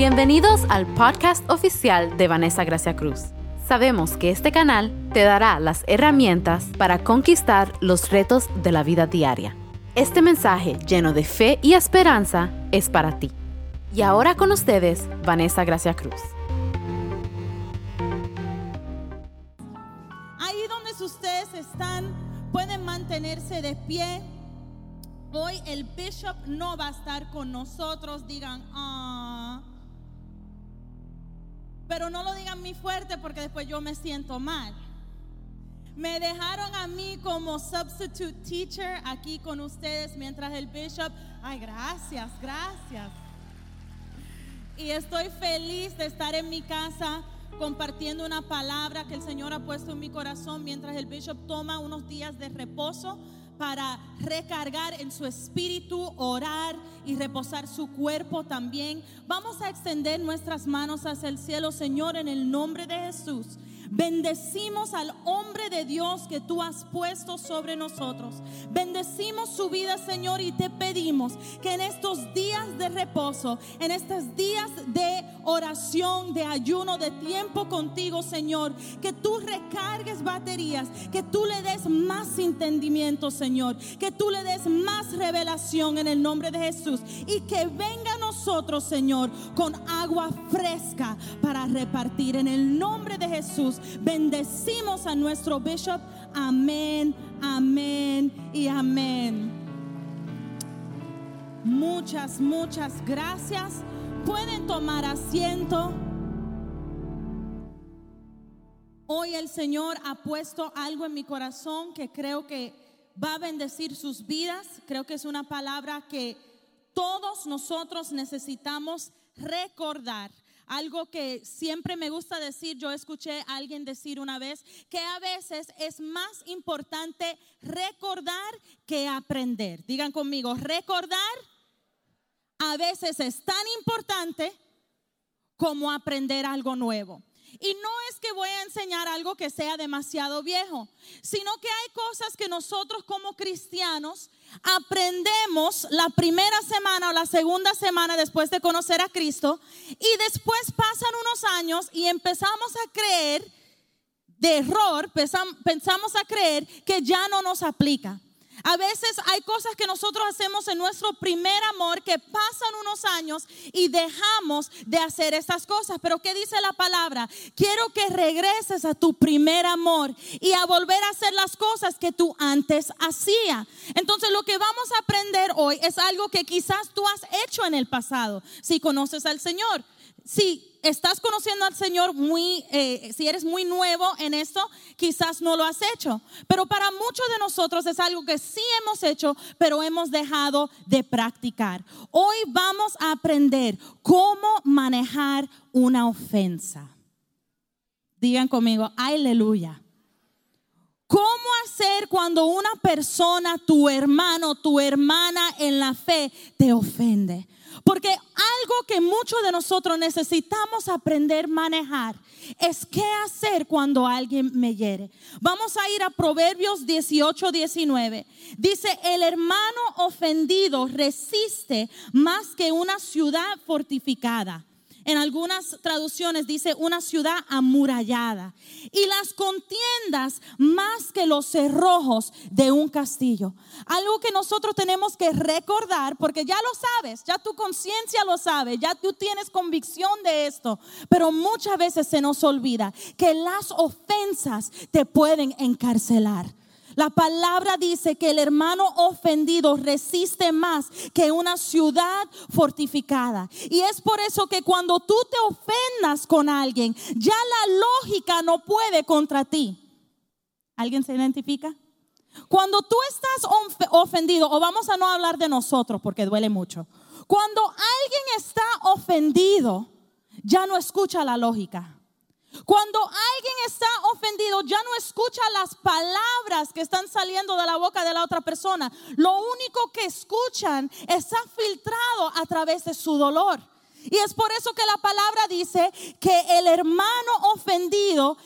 Bienvenidos al podcast oficial de Vanessa Gracia Cruz. Sabemos que este canal te dará las herramientas para conquistar los retos de la vida diaria. Este mensaje lleno de fe y esperanza es para ti. Y ahora con ustedes, Vanessa Gracia Cruz. Ahí donde ustedes están, pueden mantenerse de pie. Hoy el bishop no va a estar con nosotros. Digan, ah. Pero no lo digan muy fuerte porque después yo me siento mal. Me dejaron a mí como substitute teacher aquí con ustedes mientras el bishop, ay, gracias, gracias. Y estoy feliz de estar en mi casa compartiendo una palabra que el Señor ha puesto en mi corazón mientras el bishop toma unos días de reposo para recargar en su espíritu, orar y reposar su cuerpo también. Vamos a extender nuestras manos hacia el cielo, Señor, en el nombre de Jesús. Bendecimos al hombre de Dios que tú has puesto sobre nosotros. Bendecimos su vida, Señor, y te pedimos que en estos días de reposo, en estos días de oración, de ayuno, de tiempo contigo, Señor, que tú recargues baterías, que tú le des más entendimiento, Señor, que tú le des más revelación en el nombre de Jesús y que venga a nosotros, Señor, con agua fresca para repartir en el nombre de Jesús. Bendecimos a nuestro bishop. Amén, amén y amén. Muchas, muchas gracias. Pueden tomar asiento. Hoy el Señor ha puesto algo en mi corazón que creo que va a bendecir sus vidas. Creo que es una palabra que todos nosotros necesitamos recordar. Algo que siempre me gusta decir, yo escuché a alguien decir una vez, que a veces es más importante recordar que aprender. Digan conmigo, recordar a veces es tan importante como aprender algo nuevo. Y no es que voy a enseñar algo que sea demasiado viejo, sino que hay cosas que nosotros como cristianos aprendemos la primera semana o la segunda semana después de conocer a Cristo y después pasan unos años y empezamos a creer de error, pensamos a creer que ya no nos aplica. A veces hay cosas que nosotros hacemos en nuestro primer amor que pasan unos años y dejamos de hacer esas cosas. Pero ¿qué dice la palabra? Quiero que regreses a tu primer amor y a volver a hacer las cosas que tú antes hacías. Entonces lo que vamos a aprender hoy es algo que quizás tú has hecho en el pasado, si conoces al Señor. Si estás conociendo al Señor muy, eh, si eres muy nuevo en esto, quizás no lo has hecho. Pero para muchos de nosotros es algo que sí hemos hecho, pero hemos dejado de practicar. Hoy vamos a aprender cómo manejar una ofensa. Digan conmigo, aleluya. ¿Cómo hacer cuando una persona, tu hermano, tu hermana en la fe, te ofende? Porque algo que muchos de nosotros necesitamos aprender a manejar es qué hacer cuando alguien me hiere. Vamos a ir a Proverbios 18, 19. Dice, el hermano ofendido resiste más que una ciudad fortificada. En algunas traducciones dice una ciudad amurallada. Y las contiendas más que los cerrojos de un castillo. Algo que nosotros tenemos que recordar, porque ya lo sabes, ya tu conciencia lo sabe, ya tú tienes convicción de esto. Pero muchas veces se nos olvida que las ofensas te pueden encarcelar. La palabra dice que el hermano ofendido resiste más que una ciudad fortificada. Y es por eso que cuando tú te ofendas con alguien, ya la lógica no puede contra ti. ¿Alguien se identifica? Cuando tú estás ofendido, o vamos a no hablar de nosotros porque duele mucho. Cuando alguien está ofendido, ya no escucha la lógica. Cuando alguien está ofendido, ya no escucha las palabras que están saliendo de la boca de la otra persona. Lo único que escuchan está filtrado a través de su dolor. Y es por eso que la palabra dice que el hermano ofendido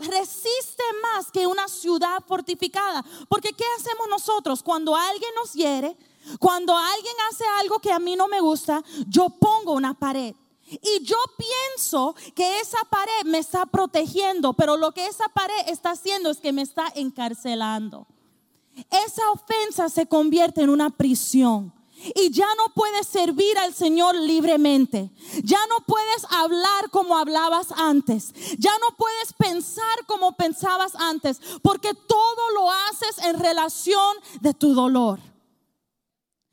resiste más que una ciudad fortificada. Porque ¿qué hacemos nosotros cuando alguien nos hiere? Cuando alguien hace algo que a mí no me gusta, yo pongo una pared. Y yo pienso que esa pared me está protegiendo, pero lo que esa pared está haciendo es que me está encarcelando. Esa ofensa se convierte en una prisión. Y ya no puedes servir al Señor libremente. Ya no puedes hablar como hablabas antes. Ya no puedes pensar como pensabas antes. Porque todo lo haces en relación de tu dolor.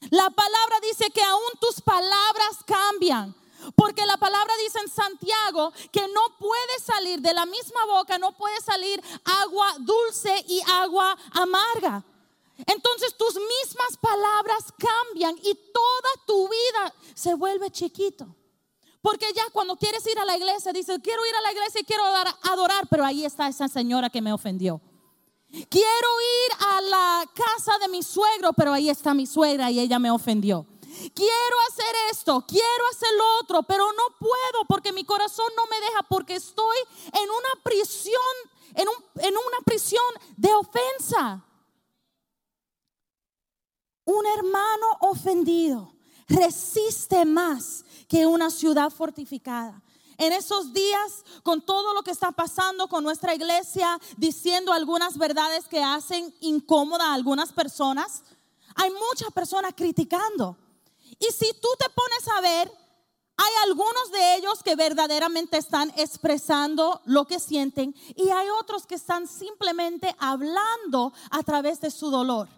La palabra dice que aún tus palabras cambian. Porque la palabra dice en Santiago que no puede salir de la misma boca, no puede salir agua dulce y agua amarga. Entonces tus mismas palabras cambian y toda tu vida se vuelve chiquito. Porque ya cuando quieres ir a la iglesia, dices, quiero ir a la iglesia y quiero adorar, pero ahí está esa señora que me ofendió. Quiero ir a la casa de mi suegro, pero ahí está mi suegra y ella me ofendió. Quiero hacer esto, quiero hacer lo otro, pero no puedo porque mi corazón no me deja porque estoy en una prisión, en, en una prisión de ofensa. Un hermano ofendido resiste más que una ciudad fortificada. En esos días, con todo lo que está pasando con nuestra iglesia, diciendo algunas verdades que hacen incómoda a algunas personas, hay muchas personas criticando. Y si tú te pones a ver, hay algunos de ellos que verdaderamente están expresando lo que sienten y hay otros que están simplemente hablando a través de su dolor.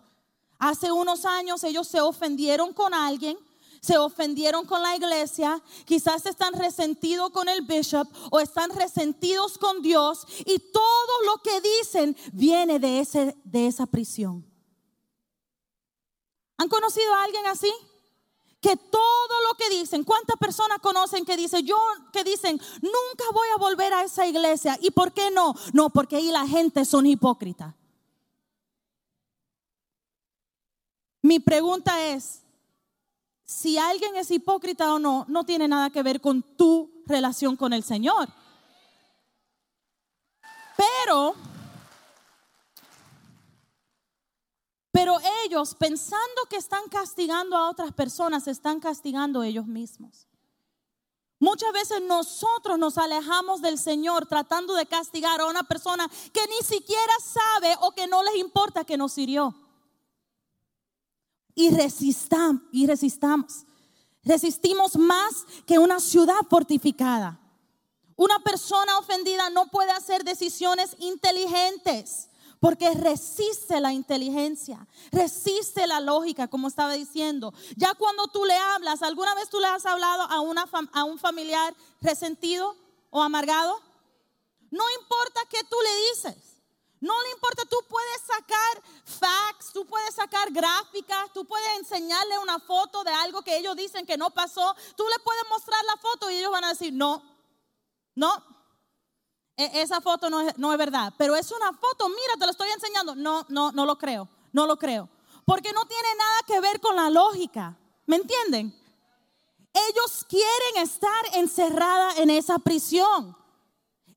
Hace unos años ellos se ofendieron con alguien, se ofendieron con la iglesia, quizás están resentidos con el bishop o están resentidos con Dios y todo lo que dicen viene de, ese, de esa prisión. ¿Han conocido a alguien así? Que todo lo que dicen, ¿cuántas personas conocen que dicen, yo que dicen, nunca voy a volver a esa iglesia? ¿Y por qué no? No, porque ahí la gente son hipócritas. Mi pregunta es, si alguien es hipócrita o no, no tiene nada que ver con tu relación con el Señor. Pero, pero ellos pensando que están castigando a otras personas, están castigando ellos mismos. Muchas veces nosotros nos alejamos del Señor tratando de castigar a una persona que ni siquiera sabe o que no les importa que nos hirió y resistamos, y resistamos. Resistimos más que una ciudad fortificada. Una persona ofendida no puede hacer decisiones inteligentes porque resiste la inteligencia, resiste la lógica, como estaba diciendo. Ya cuando tú le hablas, ¿alguna vez tú le has hablado a, un familiar resentido o amargado? No importa qué tú le dices. No le importa, tú puedes sacar facts, tú puedes sacar gráficas, tú puedes enseñarle una foto de algo que ellos dicen que no pasó. Tú le puedes mostrar la foto y ellos van a decir, no, no, esa foto no es, no es verdad. Pero es una foto, mira, te lo estoy enseñando. No, no, no lo creo, no lo creo. Porque no tiene nada que ver con la lógica. ¿Me entienden? Ellos quieren estar encerrada en esa prisión.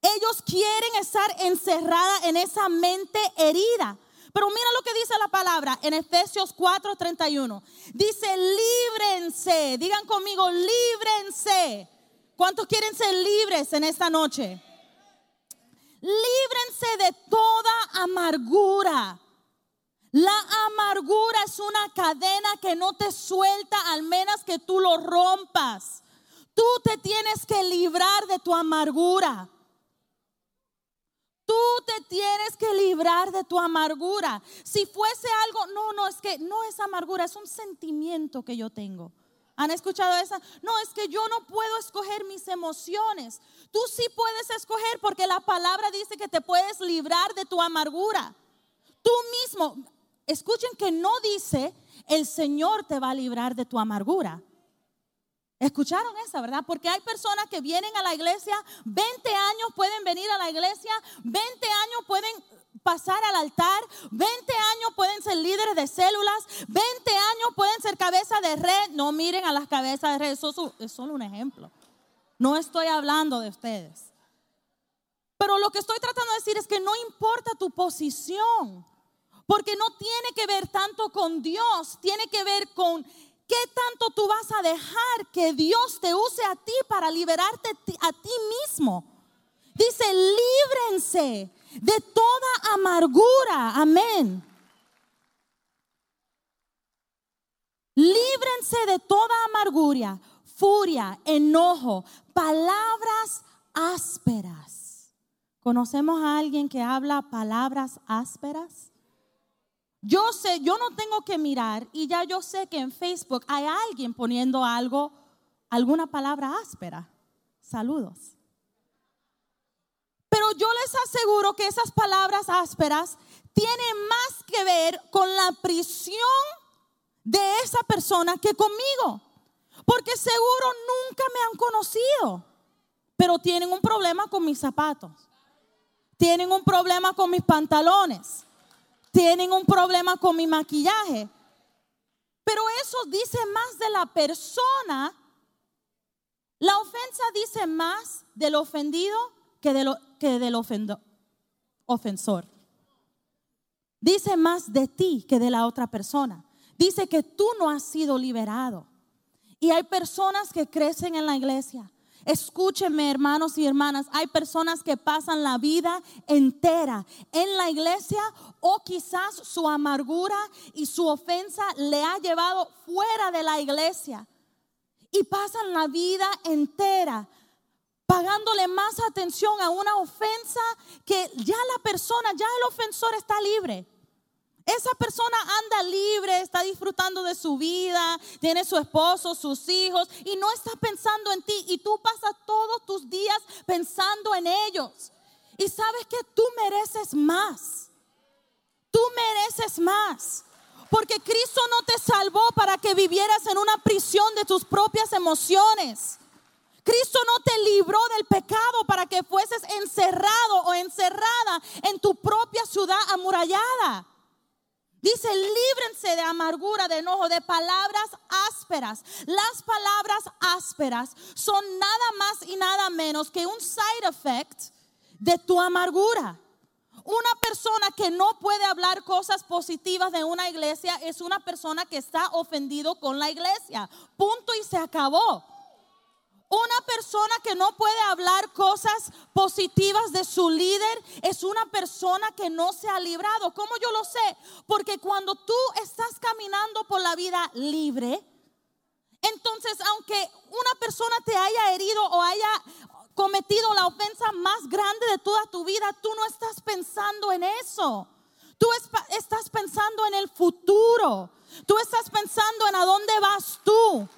Ellos quieren estar encerrada en esa mente herida. Pero mira lo que dice la palabra en Efesios 4:31. Dice, líbrense. Digan conmigo, líbrense. ¿Cuántos quieren ser libres en esta noche? Líbrense de toda amargura. La amargura es una cadena que no te suelta al menos que tú lo rompas. Tú te tienes que librar de tu amargura. Tú te tienes que librar de tu amargura. Si fuese algo, no, no, es que no es amargura, es un sentimiento que yo tengo. ¿Han escuchado esa? No, es que yo no puedo escoger mis emociones. Tú sí puedes escoger porque la palabra dice que te puedes librar de tu amargura. Tú mismo, escuchen que no dice el Señor te va a librar de tu amargura. ¿Escucharon esa, verdad? Porque hay personas que vienen a la iglesia, 20 años pueden venir a la iglesia, 20 años pueden pasar al altar, 20 años pueden ser líderes de células, 20 años pueden ser cabeza de red. No miren a las cabezas de red, eso es solo un ejemplo. No estoy hablando de ustedes. Pero lo que estoy tratando de decir es que no importa tu posición, porque no tiene que ver tanto con Dios, tiene que ver con ¿Qué tanto tú vas a dejar que Dios te use a ti para liberarte a ti mismo? Dice, líbrense de toda amargura. Amén. Líbrense de toda amargura, furia, enojo, palabras ásperas. ¿Conocemos a alguien que habla palabras ásperas? Yo sé, yo no tengo que mirar y ya yo sé que en Facebook hay alguien poniendo algo, alguna palabra áspera. Saludos. Pero yo les aseguro que esas palabras ásperas tienen más que ver con la prisión de esa persona que conmigo. Porque seguro nunca me han conocido, pero tienen un problema con mis zapatos. Tienen un problema con mis pantalones. Tienen un problema con mi maquillaje. Pero eso dice más de la persona. La ofensa dice más del ofendido que, que del ofensor. Dice más de ti que de la otra persona dice que tú no has sido liberado. Y hay personas que crecen en la iglesia. Escúchenme, hermanos y hermanas, hay personas que pasan la vida entera en la iglesia o quizás su amargura y su ofensa le ha llevado fuera de la iglesia. Y pasan la vida entera pagándole más atención a una ofensa que ya la persona, ya el ofensor está libre. Esa persona anda libre, está disfrutando de su vida, tiene su esposo, sus hijos y no está pensando en ti. Y tú pasas todos tus días pensando en ellos. Y sabes que tú mereces más. Tú mereces más. Porque Cristo no te salvó para que vivieras en una prisión de tus propias emociones. Cristo no te libró del pecado para que fueses encerrado o encerrada en tu propia ciudad amurallada. Dice, líbrense de amargura, de enojo, de palabras ásperas. Las palabras ásperas son nada más y nada menos que un side effect de tu amargura. Una persona que no puede hablar cosas positivas de una iglesia es una persona que está ofendido con la iglesia. Punto y se acabó. Una persona que no puede hablar cosas positivas de su líder es una persona que no se ha librado. ¿Cómo yo lo sé? Porque cuando tú estás caminando por la vida libre, entonces aunque una persona te haya herido o haya cometido la ofensa más grande de toda tu vida, tú no estás pensando en eso. Tú estás pensando en el futuro. Tú estás pensando en a dónde vas tú.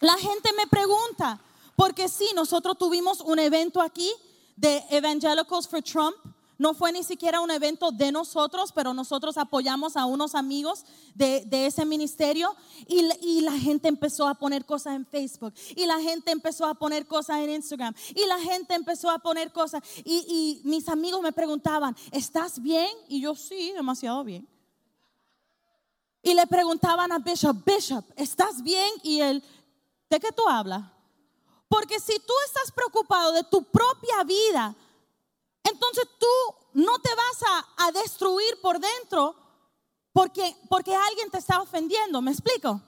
La gente me pregunta, porque sí, nosotros tuvimos un evento aquí de Evangelicals for Trump. No fue ni siquiera un evento de nosotros, pero nosotros apoyamos a unos amigos de, ese ministerio y, la gente empezó a poner cosas en Facebook y la gente empezó a poner cosas en Instagram y la gente empezó a poner cosas y, y mis amigos me preguntaban, ¿estás bien? Y yo sí, demasiado bien. Y le preguntaban a Bishop, Bishop, ¿estás bien? Y él, ¿De qué tú hablas? Porque si tú estás preocupado de tu propia vida, entonces tú no te vas a, destruir por dentro porque, porque alguien te está ofendiendo. ¿Me explico?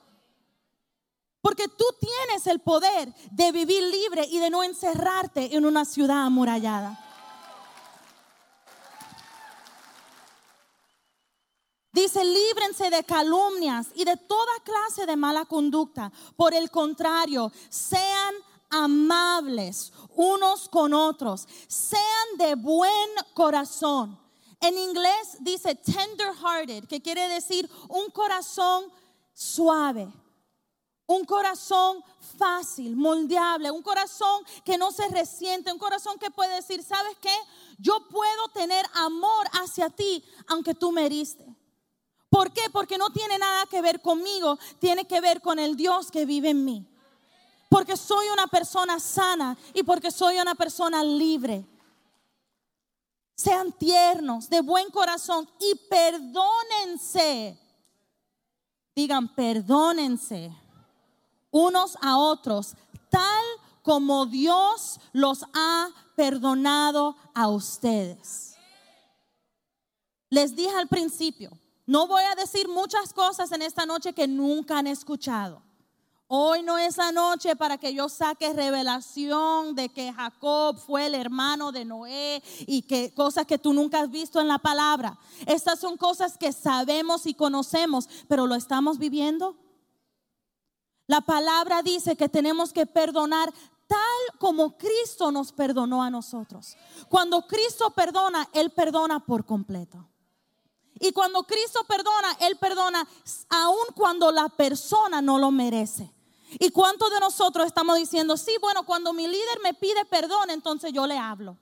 Porque tú tienes el poder de vivir libre y de no encerrarte en una ciudad amurallada. Dice, líbrense de calumnias y de toda clase de mala conducta. Por el contrario, sean amables unos con otros. Sean de buen corazón. En inglés dice tender hearted, que quiere decir un corazón suave. Un corazón fácil, moldeable, un corazón que no se resiente, un corazón que puede decir, ¿sabes qué? Yo puedo tener amor hacia ti aunque tú me heriste. ¿Por qué? Porque no tiene nada que ver conmigo, tiene que ver con el Dios que vive en mí. Porque soy una persona sana y porque soy una persona libre. Sean tiernos, de buen corazón y perdónense. Digan, perdónense unos a otros, tal como Dios los ha perdonado a ustedes. Les dije al principio, No voy a decir muchas cosas en esta noche que nunca han escuchado. Hoy no es la noche para que yo saque revelación de que Jacob fue el hermano de Noé y que cosas que tú nunca has visto en la palabra. Estas son cosas que sabemos y conocemos, pero lo estamos viviendo. La palabra dice que tenemos que perdonar tal como Cristo nos perdonó a nosotros. Cuando Cristo perdona, Él perdona por completo. Y cuando Cristo perdona, Él perdona aun cuando la persona no lo merece. ¿Y cuántos de nosotros estamos diciendo, sí, bueno, cuando mi líder me pide perdón, entonces yo le hablo?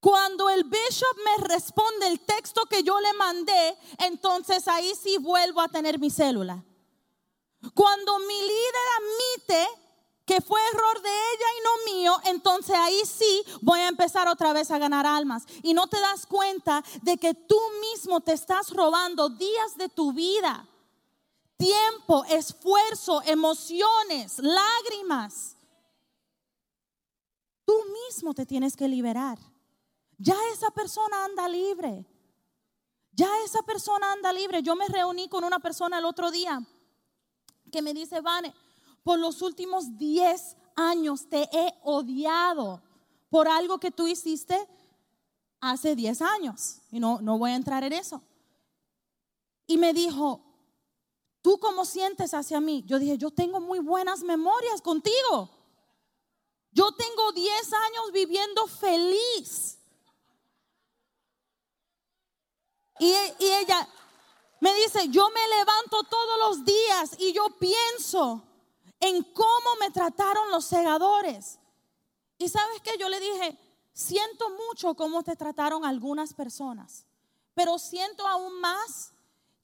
Cuando el bishop me responde el texto que yo le mandé, entonces ahí sí vuelvo a tener mi célula. Cuando mi líder admite que fue error de ella y no mío, entonces ahí sí voy a empezar otra vez a ganar almas. Y no te das cuenta de que tú mismo te estás robando días de tu vida, tiempo, esfuerzo, emociones, lágrimas. Tú mismo te tienes que liberar. Ya esa persona anda libre. Ya esa persona anda libre. Yo me reuní con una persona el otro día que me dice, Vane, por los últimos 10 años te he odiado por algo que tú hiciste hace 10 años. Y no, no voy a entrar en eso. Y me dijo, ¿tú cómo sientes hacia mí? Yo dije, yo tengo muy buenas memorias contigo. Yo tengo 10 años viviendo feliz. Y, y ella me dice, yo me levanto todos los días y yo pienso en cómo me trataron los segadores. Y sabes que yo le dije, siento mucho cómo te trataron algunas personas, pero siento aún más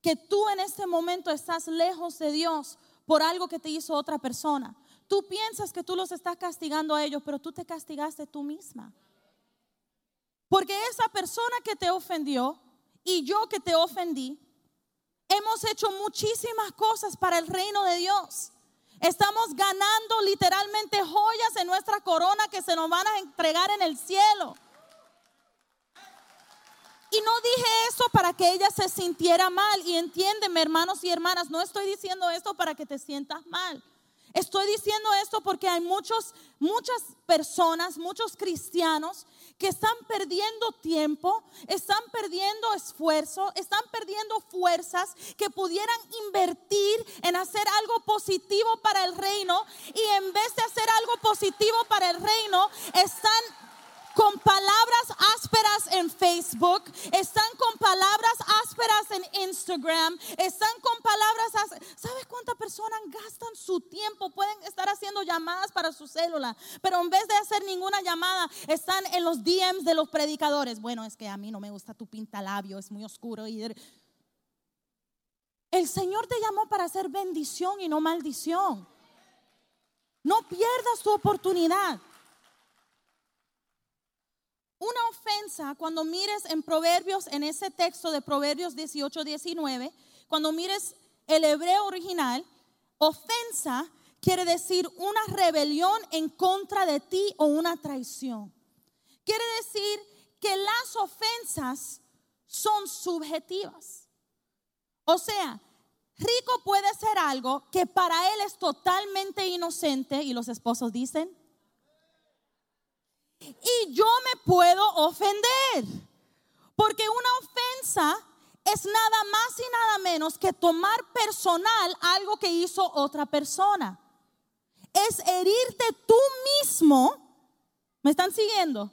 que tú en este momento estás lejos de Dios por algo que te hizo otra persona. Tú piensas que tú los estás castigando a ellos, pero tú te castigaste tú misma. Porque esa persona que te ofendió y yo que te ofendí, hemos hecho muchísimas cosas para el reino de Dios. Estamos ganando literalmente joyas en nuestra corona que se nos van a entregar en el cielo. Y no dije eso para que ella se sintiera mal. Y entiéndeme, hermanos y hermanas, no estoy diciendo esto para que te sientas mal. Estoy diciendo esto porque hay muchos, muchas personas, muchos cristianos que están perdiendo tiempo, están perdiendo esfuerzo, están perdiendo fuerzas que pudieran invertir en hacer algo positivo para el reino y en vez de hacer algo positivo para el reino, están con palabras ásperas en Facebook, están con palabras ásperas en Instagram, están con palabras ásperas. ¿Sabes cuántas personas gastan su tiempo? Pueden estar haciendo llamadas para su célula, pero en vez de hacer ninguna llamada, están en los DMs de los predicadores. Bueno, es que a mí no me gusta tu pintalabio, es muy oscuro. El Señor te llamó para hacer bendición y no maldición. No pierdas tu oportunidad. Una ofensa, cuando mires en Proverbios, en ese texto de Proverbios 18, 19, cuando mires el hebreo original, ofensa quiere decir una rebelión en contra de ti o una traición. Quiere decir que las ofensas son subjetivas. O sea, rico puede ser algo que para él es totalmente inocente y los esposos dicen, y yo me puedo ofender. Porque una ofensa es nada más y nada menos que tomar personal algo que hizo otra persona. Es herirte tú mismo. ¿Me están siguiendo?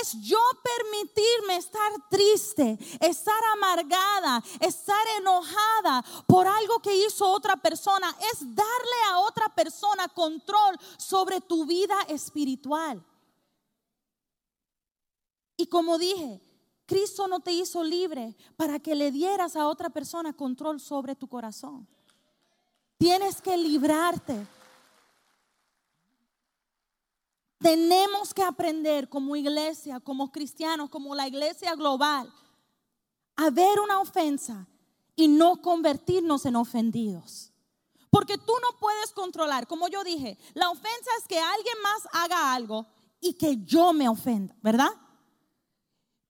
Es yo permitirme estar triste, estar amargada, estar enojada por algo que hizo otra persona. Es darle a otra persona control sobre tu vida espiritual. Y como dije, Cristo no te hizo libre para que le dieras a otra persona control sobre tu corazón. Tienes que librarte. Tenemos que aprender como iglesia, como cristianos, como la iglesia global, a ver una ofensa y no convertirnos en ofendidos. Porque tú no puedes controlar, como yo dije, la ofensa es que alguien más haga algo y que yo me ofenda, ¿verdad?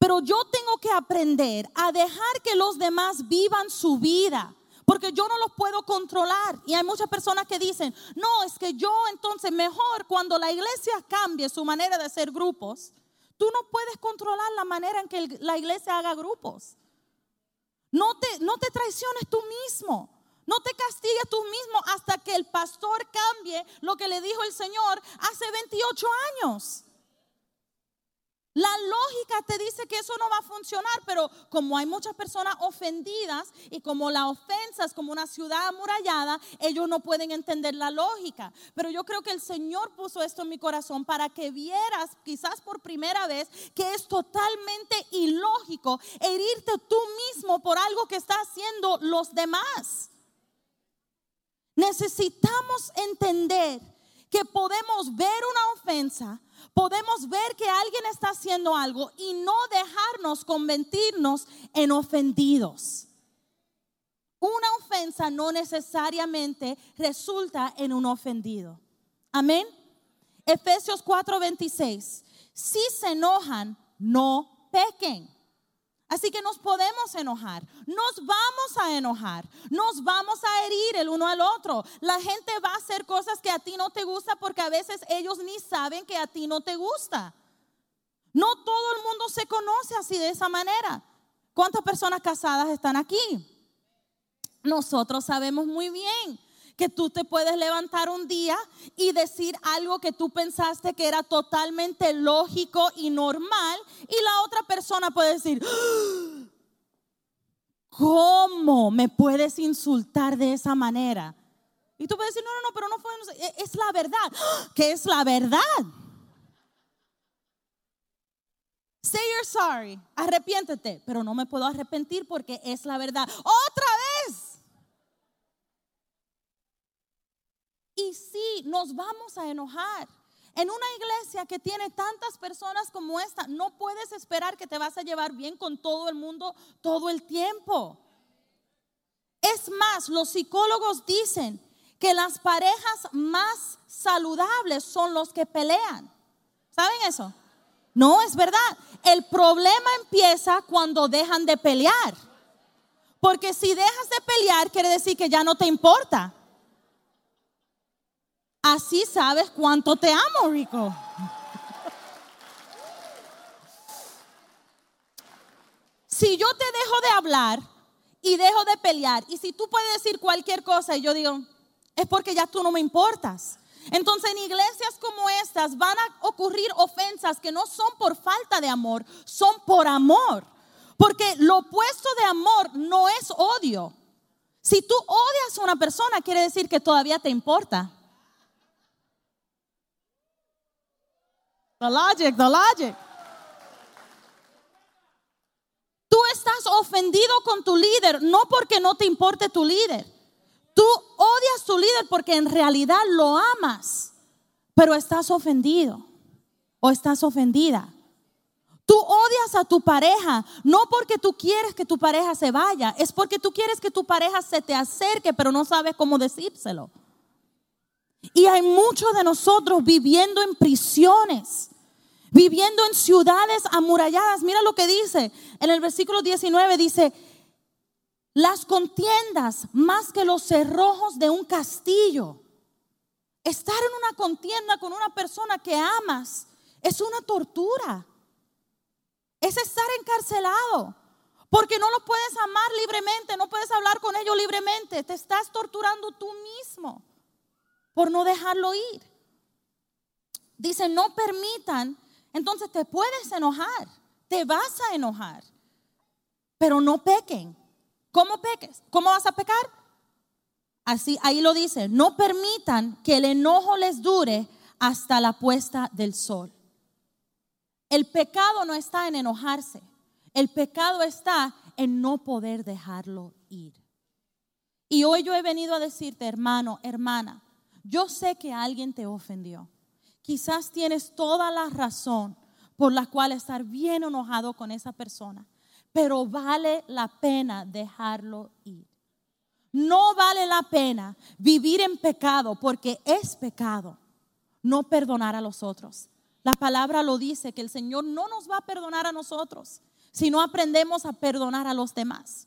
Pero yo tengo que aprender a dejar que los demás vivan su vida. Porque yo no los puedo controlar. Y hay muchas personas que dicen, no, es que yo entonces mejor cuando la iglesia cambie su manera de hacer grupos, tú no puedes controlar la manera en que la iglesia haga grupos. No te, no te traiciones tú mismo. No te castigues tú mismo hasta que el pastor cambie lo que le dijo el Señor hace 28 años. La lógica te dice que eso no va a funcionar, pero como hay muchas personas ofendidas y como la ofensa es como una ciudad amurallada, ellos no pueden entender la lógica. Pero yo creo que el Señor puso esto en mi corazón para que vieras quizás por primera vez que es totalmente ilógico herirte tú mismo por algo que está haciendo los demás. Necesitamos entender que podemos ver una ofensa podemos ver que alguien está haciendo algo y no dejarnos convertirnos en ofendidos. Una ofensa no necesariamente resulta en un ofendido. Amén. Efesios 4:26. Si se enojan, no pequen. Así que nos podemos enojar, nos vamos a enojar, nos vamos a herir el uno al otro. La gente va a hacer cosas que a ti no te gusta porque a veces ellos ni saben que a ti no te gusta. No todo el mundo se conoce así de esa manera. ¿Cuántas personas casadas están aquí? Nosotros sabemos muy bien que tú te puedes levantar un día y decir algo que tú pensaste que era totalmente lógico y normal y la otra persona puede decir, ¡Ah! ¿cómo me puedes insultar de esa manera? Y tú puedes decir, no, no, no, pero no fue, e, es la verdad. ¡Ah! ¿Qué es la verdad? Say you're sorry, arrepiéntete, pero no me puedo arrepentir porque es la verdad. Otra vez. Y sí, nos vamos a enojar. En una iglesia que tiene tantas personas como esta, no puedes esperar que te vas a llevar bien con todo el mundo todo el tiempo. Es más, los psicólogos dicen que las parejas más saludables son los que pelean. ¿Saben eso? No, es verdad. El problema empieza cuando dejan de pelear. Porque si dejas de pelear, quiere decir que ya no te importa. Así sabes cuánto te amo, Rico. Si yo te dejo de hablar y dejo de pelear, y si tú puedes decir cualquier cosa y yo digo, es porque ya tú no me importas. Entonces en iglesias como estas van a ocurrir ofensas que no son por falta de amor, son por amor. Porque lo opuesto de amor no es odio. Si tú odias a una persona, quiere decir que todavía te importa. The logic, the logic. Tú estás ofendido con tu líder, no porque no te importe tu líder. Tú odias tu líder porque en realidad lo amas, pero estás ofendido o estás ofendida. Tú odias a tu pareja, no porque tú quieres que tu pareja se vaya, es porque tú quieres que tu pareja se te acerque, pero no sabes cómo decírselo. Y hay muchos de nosotros viviendo en prisiones viviendo en ciudades amuralladas. Mira lo que dice en el versículo 19, dice, las contiendas más que los cerrojos de un castillo. Estar en una contienda con una persona que amas es una tortura. Es estar encarcelado. Porque no lo puedes amar libremente, no puedes hablar con ellos libremente. Te estás torturando tú mismo por no dejarlo ir. Dice, no permitan entonces te puedes enojar, te vas a enojar, pero no pequen. ¿Cómo peques? ¿Cómo vas a pecar? Así, ahí lo dice, no permitan que el enojo les dure hasta la puesta del sol. El pecado no está en enojarse, el pecado está en no poder dejarlo ir. Y hoy yo he venido a decirte, hermano, hermana, yo sé que alguien te ofendió. Quizás tienes toda la razón por la cual estar bien enojado con esa persona, pero vale la pena dejarlo ir. No vale la pena vivir en pecado porque es pecado no perdonar a los otros. La palabra lo dice que el Señor no nos va a perdonar a nosotros si no aprendemos a perdonar a los demás.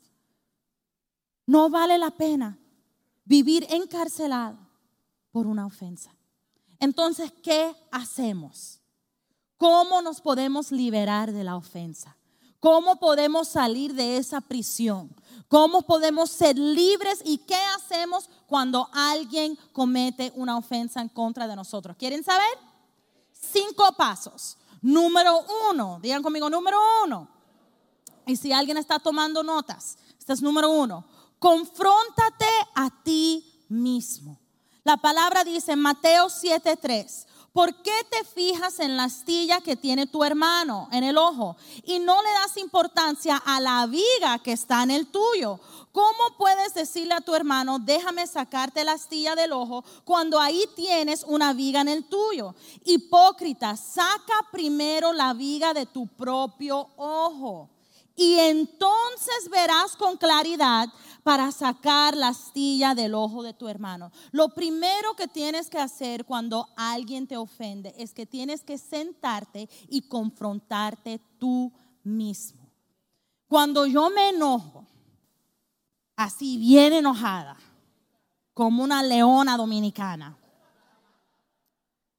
No vale la pena vivir encarcelado por una ofensa. Entonces, ¿qué hacemos? ¿Cómo nos podemos liberar de la ofensa? ¿Cómo podemos salir de esa prisión? ¿Cómo podemos ser libres y qué hacemos cuando alguien comete una ofensa en contra de nosotros? ¿Quieren saber? Cinco pasos. Número uno, digan conmigo, número uno. Y si alguien está tomando notas, este es número uno. Confróntate a ti mismo. La palabra dice en Mateo 7:3, ¿por qué te fijas en la astilla que tiene tu hermano en el ojo y no le das importancia a la viga que está en el tuyo? ¿Cómo puedes decirle a tu hermano, déjame sacarte la astilla del ojo cuando ahí tienes una viga en el tuyo? Hipócrita, saca primero la viga de tu propio ojo y entonces verás con claridad para sacar la astilla del ojo de tu hermano. Lo primero que tienes que hacer cuando alguien te ofende es que tienes que sentarte y confrontarte tú mismo. Cuando yo me enojo, así bien enojada, como una leona dominicana,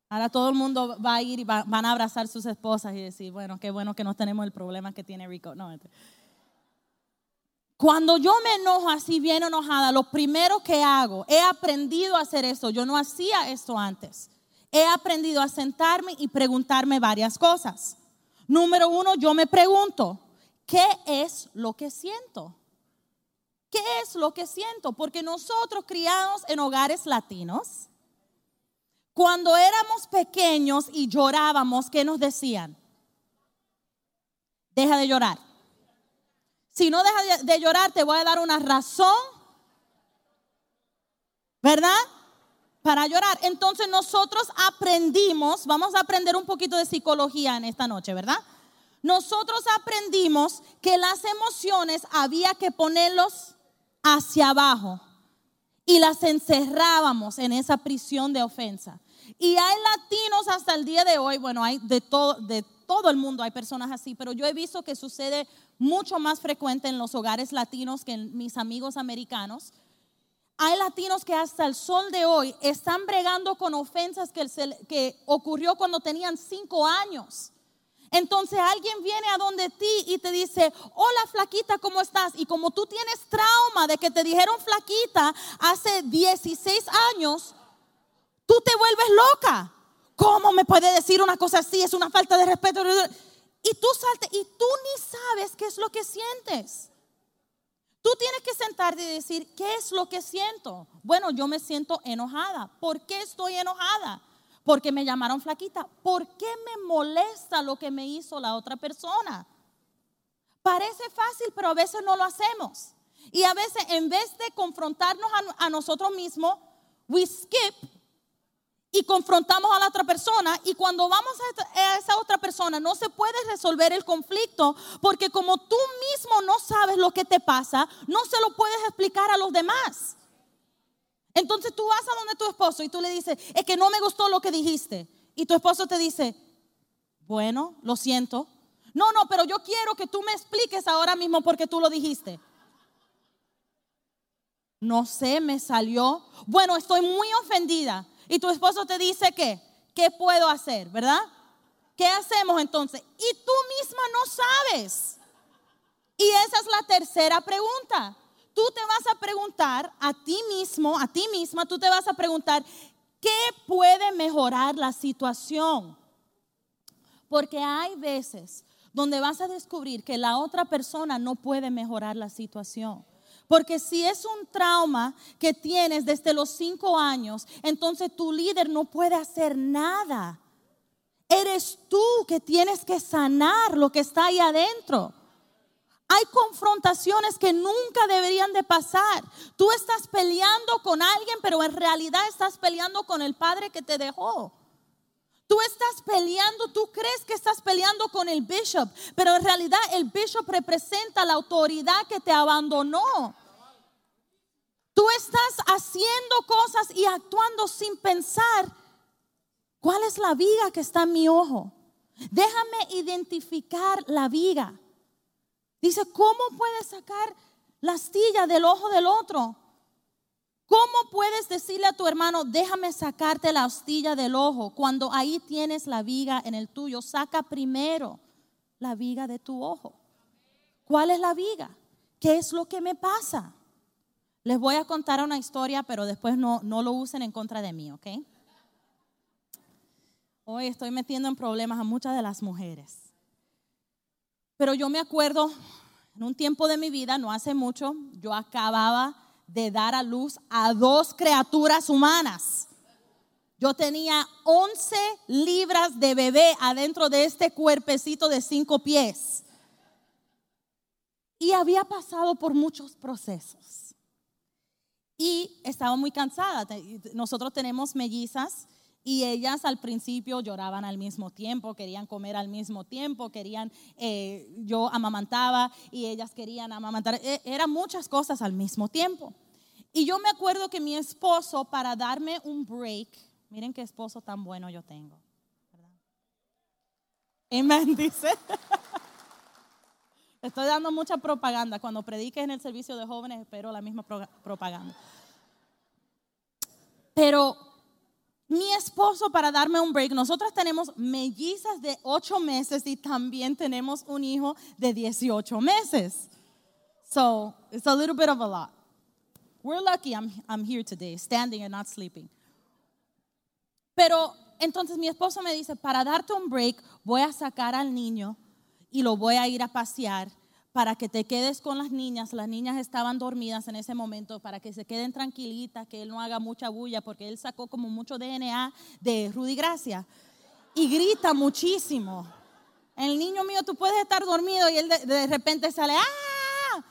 Ahora todo el mundo va a ir y van a abrazar sus esposas y decir, bueno, qué bueno que no tenemos el problema que tiene Rico. No, este. Cuando yo me enojo así bien enojada, lo primero que hago, he aprendido a hacer eso. Yo no hacía esto antes. He aprendido a sentarme y preguntarme varias cosas. Número uno, yo me pregunto, ¿qué es lo que siento? ¿Qué es lo que siento? Porque nosotros criados en hogares latinos, cuando éramos pequeños y llorábamos, ¿qué nos decían? Deja de llorar. Si no dejas de llorar, te voy a dar una razón, ¿verdad? Para llorar. Entonces nosotros aprendimos, vamos a aprender un poquito de psicología en esta noche, ¿verdad? Nosotros aprendimos que las emociones había que ponerlos hacia abajo y las encerrábamos en esa prisión de ofensa. Y hay latinos hasta el día de hoy, bueno, hay de todo, de todo el mundo hay personas así, pero yo he visto que sucede mucho más frecuente en los hogares latinos que en mis amigos americanos. Hay latinos que hasta el sol de hoy están bregando con ofensas que, que ocurrió cuando tenían cinco años. Entonces alguien viene a donde ti y te dice, hola flaquita, ¿cómo estás? Y como tú tienes trauma de que te dijeron flaquita hace 16 años, tú te vuelves loca. ¿Cómo me puede decir una cosa así? Es una falta de respeto. Y tú saltes y tú ni sabes qué es lo que sientes. Tú tienes que sentarte y decir, ¿qué es lo que siento? Bueno, yo me siento enojada. ¿Por qué estoy enojada? Porque me llamaron flaquita. ¿Por qué me molesta lo que me hizo la otra persona? Parece fácil, pero a veces no lo hacemos. Y a veces en vez de confrontarnos a, a nosotros mismos, we skip y confrontamos a la otra persona y cuando vamos a esa otra persona no se puede resolver el conflicto porque como tú mismo no sabes lo que te pasa, no se lo puedes explicar a los demás. Entonces tú vas a donde tu esposo y tú le dices, es que no me gustó lo que dijiste. Y tu esposo te dice, bueno, lo siento. No, no, pero yo quiero que tú me expliques ahora mismo porque tú lo dijiste. No sé, me salió. Bueno, estoy muy ofendida. Y tu esposo te dice que, ¿qué puedo hacer? ¿Verdad? ¿Qué hacemos entonces? Y tú misma no sabes. Y esa es la tercera pregunta. Tú te vas a preguntar a ti mismo, a ti misma, tú te vas a preguntar, ¿qué puede mejorar la situación? Porque hay veces donde vas a descubrir que la otra persona no puede mejorar la situación. Porque si es un trauma que tienes desde los cinco años, entonces tu líder no puede hacer nada. Eres tú que tienes que sanar lo que está ahí adentro. Hay confrontaciones que nunca deberían de pasar. Tú estás peleando con alguien, pero en realidad estás peleando con el padre que te dejó. Tú estás peleando, tú crees que estás peleando con el bishop, pero en realidad el bishop representa la autoridad que te abandonó. Tú estás haciendo cosas y actuando sin pensar cuál es la viga que está en mi ojo. Déjame identificar la viga. Dice, ¿cómo puedes sacar la astilla del ojo del otro? ¿Cómo puedes decirle a tu hermano, déjame sacarte la astilla del ojo cuando ahí tienes la viga en el tuyo? Saca primero la viga de tu ojo. ¿Cuál es la viga? ¿Qué es lo que me pasa? Les voy a contar una historia, pero después no, no lo usen en contra de mí, ¿ok? Hoy estoy metiendo en problemas a muchas de las mujeres. Pero yo me acuerdo, en un tiempo de mi vida, no hace mucho, yo acababa de dar a luz a dos criaturas humanas. Yo tenía 11 libras de bebé adentro de este cuerpecito de cinco pies. Y había pasado por muchos procesos. Y estaba muy cansada. Nosotros tenemos mellizas y ellas al principio lloraban al mismo tiempo, querían comer al mismo tiempo, querían, eh, yo amamantaba y ellas querían amamantar. E, eran muchas cosas al mismo tiempo. Y yo me acuerdo que mi esposo, para darme un break, miren qué esposo tan bueno yo tengo. Amén, dice. Estoy dando mucha propaganda. Cuando prediques en el servicio de jóvenes, espero la misma propaganda. Pero mi esposo, para darme un break, nosotros tenemos mellizas de 8 meses y también tenemos un hijo de 18 meses. So, it's a little bit of a lot. We're lucky I'm, I'm here today, standing and not sleeping. Pero entonces mi esposo me dice, para darte un break, voy a sacar al niño y lo voy a ir a pasear para que te quedes con las niñas. Las niñas estaban dormidas en ese momento para que se queden tranquilitas, que él no haga mucha bulla, porque él sacó como mucho DNA de Rudy Gracia y grita muchísimo. El niño mío, tú puedes estar dormido y él de, repente sale, ¡ah!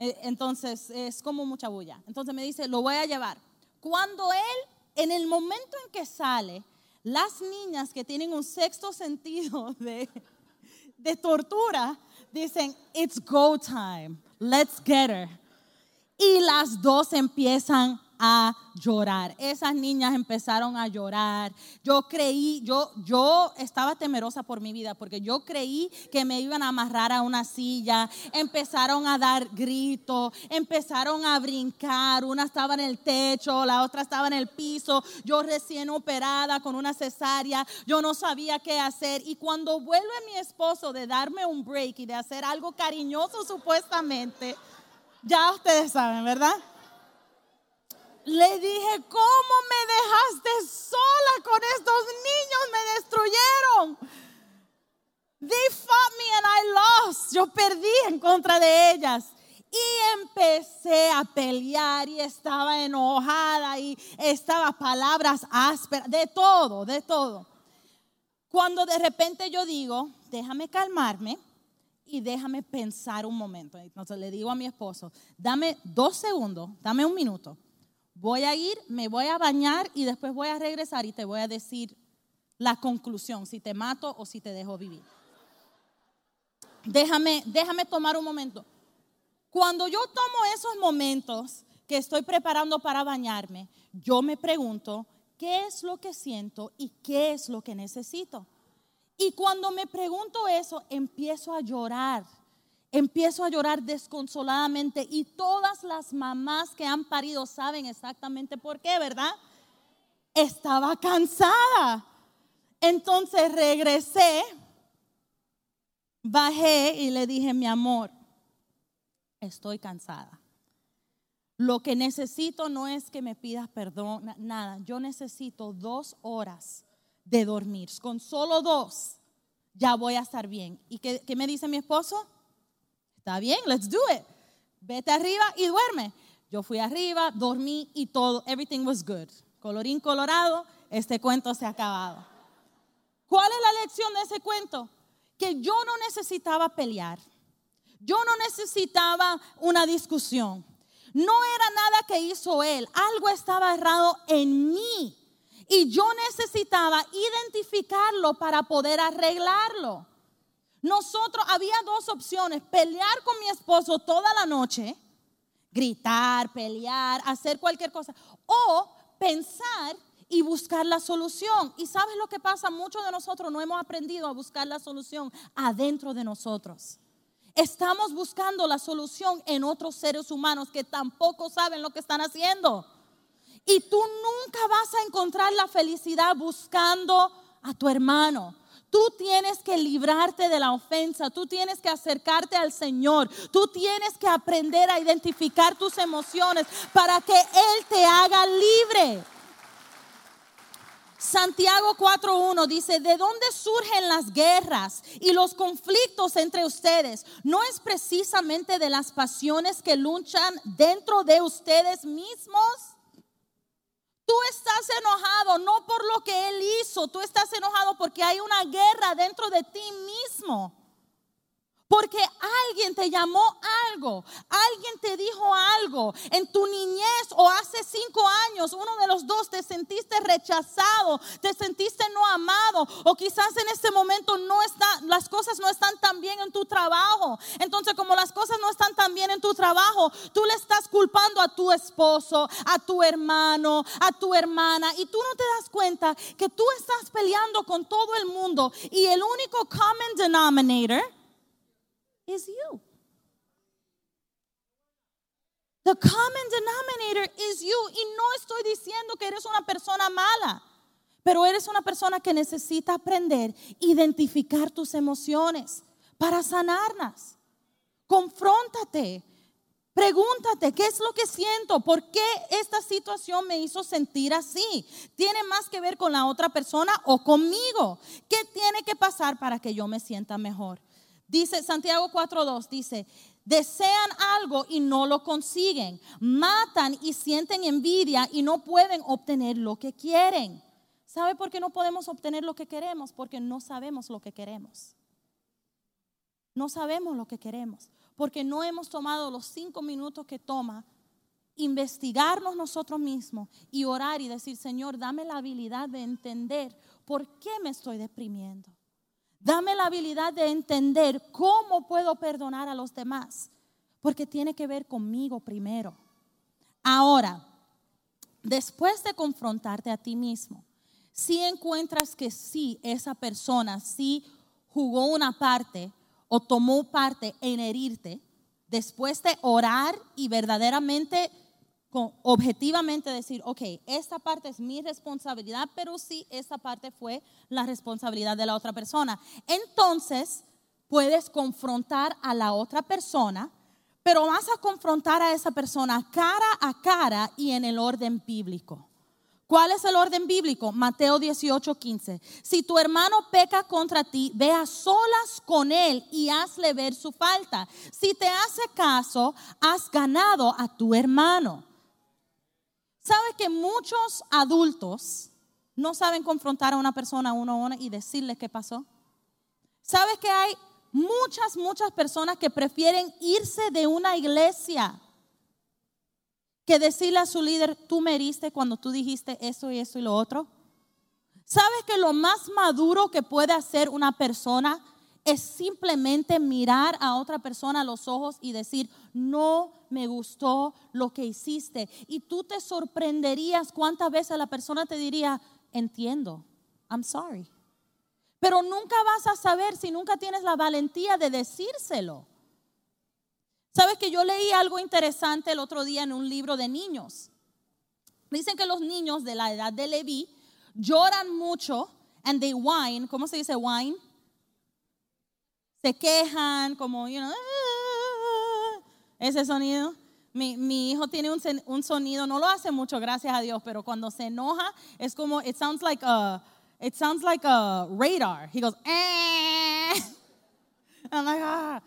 E, entonces es como mucha bulla. Entonces me dice, lo voy a llevar. Cuando él, en el momento en que sale, las niñas que tienen un sexto sentido de tortura, dicen, it's go time, let's get her. Y las dos empiezan a llorar. Esas niñas empezaron a llorar. Yo creí, yo, yo estaba temerosa por mi vida porque yo creí que me iban a amarrar a una silla. Empezaron a dar gritos, empezaron a brincar. Una estaba en el techo, la otra estaba en el piso. Yo recién operada con una cesárea, yo no sabía qué hacer. Y cuando vuelve mi esposo de darme un break y de hacer algo cariñoso supuestamente, ya ustedes saben, ¿verdad? Le dije, ¿cómo me dejaste sola con estos niños? Me destruyeron. They fought me and I lost. Yo perdí en contra de ellas. Y empecé a pelear y estaba enojada y estaba palabras ásperas, de todo, de todo. Cuando de repente yo digo, déjame calmarme y déjame pensar un momento. Entonces le digo a mi esposo, dame dos segundos, dame un minuto Voy a ir, me voy a bañar y después voy a regresar y te voy a decir la conclusión, si te mato o si te dejo vivir. Déjame, déjame tomar un momento. Cuando yo tomo esos momentos que estoy preparando para bañarme, yo me pregunto, ¿qué es lo que siento y qué es lo que necesito? Y cuando me pregunto eso, empiezo a llorar empiezo a llorar desconsoladamente y todas las mamás que han parido saben exactamente por qué, ¿verdad? Estaba cansada. Entonces regresé, bajé y le dije, mi amor, estoy cansada. Lo que necesito no es que me pidas perdón, nada. Yo necesito dos horas de dormir. Con solo dos ya voy a estar bien. ¿Y qué, me dice mi esposo? Está bien, let's do it. Vete arriba y duerme. Yo fui arriba, dormí y todo, everything was good. Colorín colorado, este cuento se ha acabado. ¿Cuál es la lección de ese cuento? Que yo no necesitaba pelear. Yo no necesitaba una discusión. No era nada que hizo él. Algo estaba errado en mí. Y yo necesitaba identificarlo para poder arreglarlo. Nosotros había dos opciones, pelear con mi esposo toda la noche, gritar, pelear, hacer cualquier cosa, o pensar y buscar la solución. Y sabes lo que pasa, muchos de nosotros no hemos aprendido a buscar la solución adentro de nosotros. Estamos buscando la solución en otros seres humanos que tampoco saben lo que están haciendo. Y tú nunca vas a encontrar la felicidad buscando a tu hermano. Tú tienes que librarte de la ofensa, tú tienes que acercarte al Señor, tú tienes que aprender a identificar tus emociones para que Él te haga libre. Santiago 4.1 dice, ¿de dónde surgen las guerras y los conflictos entre ustedes? ¿No es precisamente de las pasiones que luchan dentro de ustedes mismos? Tú estás enojado no por lo que Él hizo, tú estás enojado porque hay una guerra dentro de ti mismo. Porque alguien te llamó algo, alguien te dijo algo. En tu niñez o hace cinco años, uno de los dos te sentiste rechazado, te sentiste no amado. O quizás en este momento no está, las cosas no están tan bien en tu trabajo. Entonces, como las cosas no están tan bien en tu trabajo, tú le estás culpando a tu esposo, a tu hermano, a tu hermana. Y tú no te das cuenta que tú estás peleando con todo el mundo. Y el único common denominator is you. The common denominator is you. Y no estoy diciendo que eres una persona mala, pero eres una persona que necesita aprender, identificar tus emociones para sanarlas. Confróntate. Pregúntate, ¿qué es lo que siento? ¿Por qué esta situación me hizo sentir así? ¿Tiene más que ver con la otra persona o conmigo? ¿Qué tiene que pasar para que yo me sienta mejor? Dice Santiago 4.2, dice, desean algo y no lo consiguen, matan y sienten envidia y no pueden obtener lo que quieren. ¿Sabe por qué no podemos obtener lo que queremos? Porque no sabemos lo que queremos. No sabemos lo que queremos, porque no hemos tomado los cinco minutos que toma investigarnos nosotros mismos y orar y decir, Señor, dame la habilidad de entender por qué me estoy deprimiendo. Dame la habilidad de entender cómo puedo perdonar a los demás, porque tiene que ver conmigo primero. Ahora, después de confrontarte a ti mismo, si encuentras que sí, esa persona sí jugó una parte o tomó parte en herirte, después de orar y verdaderamente objetivamente decir, ok, esta parte es mi responsabilidad, pero sí, esta parte fue la responsabilidad de la otra persona. Entonces, puedes confrontar a la otra persona, pero vas a confrontar a esa persona cara a cara y en el orden bíblico. ¿Cuál es el orden bíblico? Mateo 18, 15. Si tu hermano peca contra ti, ve a solas con él y hazle ver su falta. Si te hace caso, has ganado a tu hermano. ¿Sabe que muchos adultos no saben confrontar a una persona uno a uno y decirle qué pasó? ¿Sabe que hay muchas, muchas personas que prefieren irse de una iglesia que decirle a su líder, tú me heriste cuando tú dijiste eso y eso y lo otro? ¿Sabes que lo más maduro que puede hacer una persona es simplemente mirar a otra persona a los ojos y decir, no me gustó lo que hiciste. Y tú te sorprenderías cuántas veces la persona te diría, entiendo, I'm sorry. Pero nunca vas a saber si nunca tienes la valentía de decírselo. Sabes que yo leí algo interesante el otro día en un libro de niños. Dicen que los niños de la edad de Leví lloran mucho and they whine, ¿cómo se dice whine? se quejan, como, you know, ah", ese sonido. Mi, mi, hijo tiene un, un, sonido, no lo hace mucho, gracias a Dios, pero cuando se enoja es como, it sounds like a, it sounds like a radar. He goes, eh. I'm like, ah.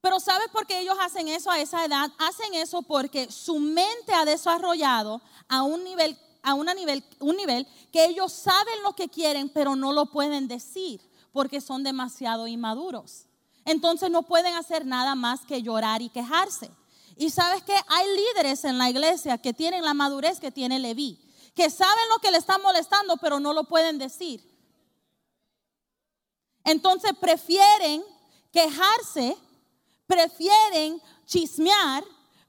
Pero ¿sabes por qué ellos hacen eso a esa edad? Hacen eso porque su mente ha desarrollado a un nivel, a una nivel, un nivel que ellos saben lo que quieren, pero no lo pueden decir porque son demasiado inmaduros. Entonces no pueden hacer nada más que llorar y quejarse. Y sabes que hay líderes en la iglesia que tienen la madurez que tiene Leví, que saben lo que le está molestando, pero no lo pueden decir. Entonces prefieren quejarse, prefieren chismear,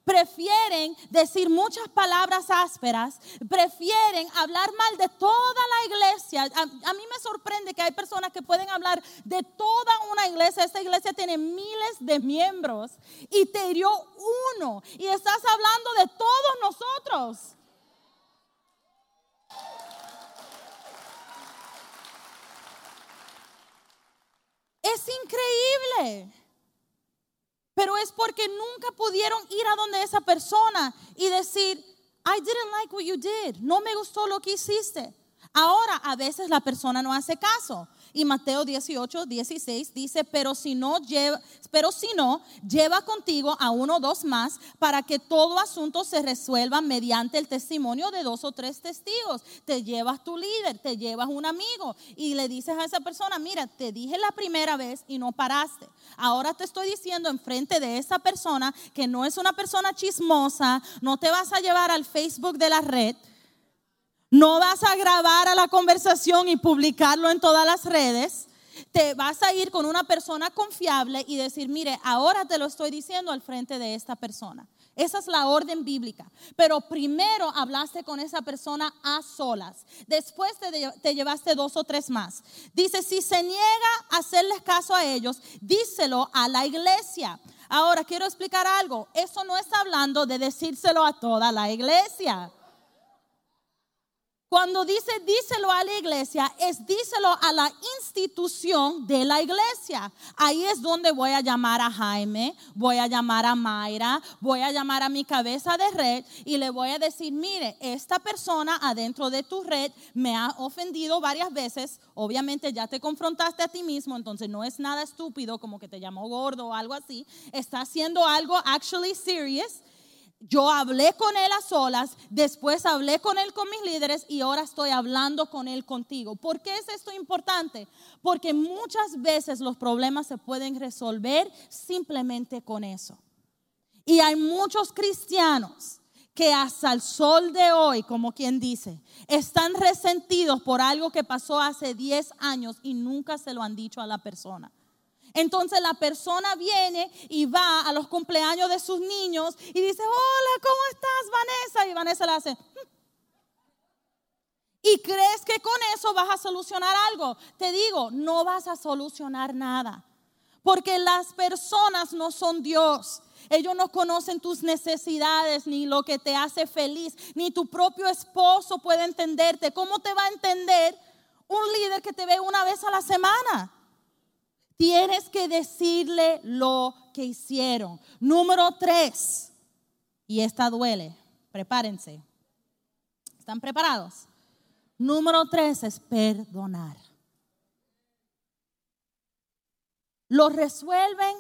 prefieren decir muchas palabras ásperas, prefieren hablar mal de toda la iglesia. A, mí me sorprende que hay personas que pueden hablar de toda una iglesia. Esta iglesia tiene miles de miembros y te hirió uno y estás hablando de todos nosotros. Es increíble. Pero es porque nunca pudieron ir a donde esa persona y decir, I didn't like what you did. No me gustó lo que hiciste. Ahora, a veces la persona no hace caso. Y Mateo 18, 16 dice, pero si no lleva, pero si no, lleva contigo a uno o dos más para que todo asunto se resuelva mediante el testimonio de dos o tres testigos. Te llevas tu líder, te llevas un amigo y le dices a esa persona, mira, te dije la primera vez y no paraste. Ahora te estoy diciendo enfrente de esa persona que no es una persona chismosa, no te vas a llevar al Facebook de la red no vas a grabar a la conversación y publicarlo en todas las redes. Te vas a ir con una persona confiable y decir, mire, ahora te lo estoy diciendo al frente de esta persona. Esa es la orden bíblica. Pero primero hablaste con esa persona a solas. Después te, te, llevaste dos o tres más. Dice, si se niega a hacerles caso a ellos, díselo a la iglesia. Ahora quiero explicar algo. Eso no está hablando de decírselo a toda la iglesia. Cuando dice díselo a la iglesia, es díselo a la institución de la iglesia. Ahí es donde voy a llamar a Jaime, voy a llamar a Mayra, voy a llamar a mi cabeza de red y le voy a decir, mire, esta persona adentro de tu red me ha ofendido varias veces. Obviamente ya te confrontaste a ti mismo, entonces no es nada estúpido como que te llamó gordo o algo así. Está haciendo algo actually serious yo hablé con él a solas, después hablé con él con mis líderes y ahora estoy hablando con él contigo. ¿Por qué es esto importante? Porque muchas veces los problemas se pueden resolver simplemente con eso. Y hay muchos cristianos que hasta el sol de hoy, como quien dice, están resentidos por algo que pasó hace 10 años y nunca se lo han dicho a la persona. Entonces la persona viene y va a los cumpleaños de sus niños y dice, hola, ¿cómo estás, Vanessa? Y Vanessa le hace, mm". y crees que con eso vas a solucionar algo. Te digo, no vas a solucionar nada. Porque las personas no son Dios. Ellos no conocen tus necesidades ni lo que te hace feliz. Ni tu propio esposo puede entenderte. ¿Cómo te va a entender un líder que te ve una vez a la semana? Tienes que decirle lo que hicieron. Número tres, y esta duele, prepárense. ¿Están preparados? Número tres es perdonar. Lo resuelven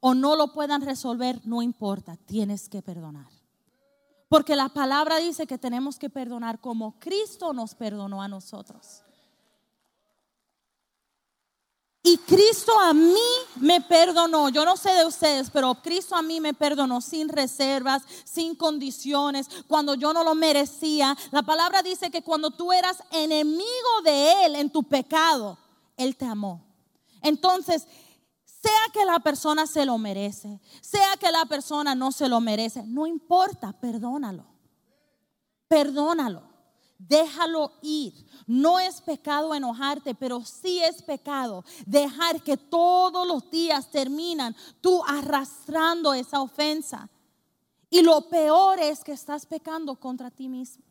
o no lo puedan resolver, no importa, tienes que perdonar. Porque la palabra dice que tenemos que perdonar como Cristo nos perdonó a nosotros. Y Cristo a mí me perdonó. Yo no sé de ustedes, pero Cristo a mí me perdonó sin reservas, sin condiciones, cuando yo no lo merecía. La palabra dice que cuando tú eras enemigo de Él en tu pecado, Él te amó. Entonces, sea que la persona se lo merece, sea que la persona no se lo merece, no importa, perdónalo. Perdónalo. Déjalo ir. No es pecado enojarte, pero sí es pecado dejar que todos los días terminan tú arrastrando esa ofensa. Y lo peor es que estás pecando contra ti mismo.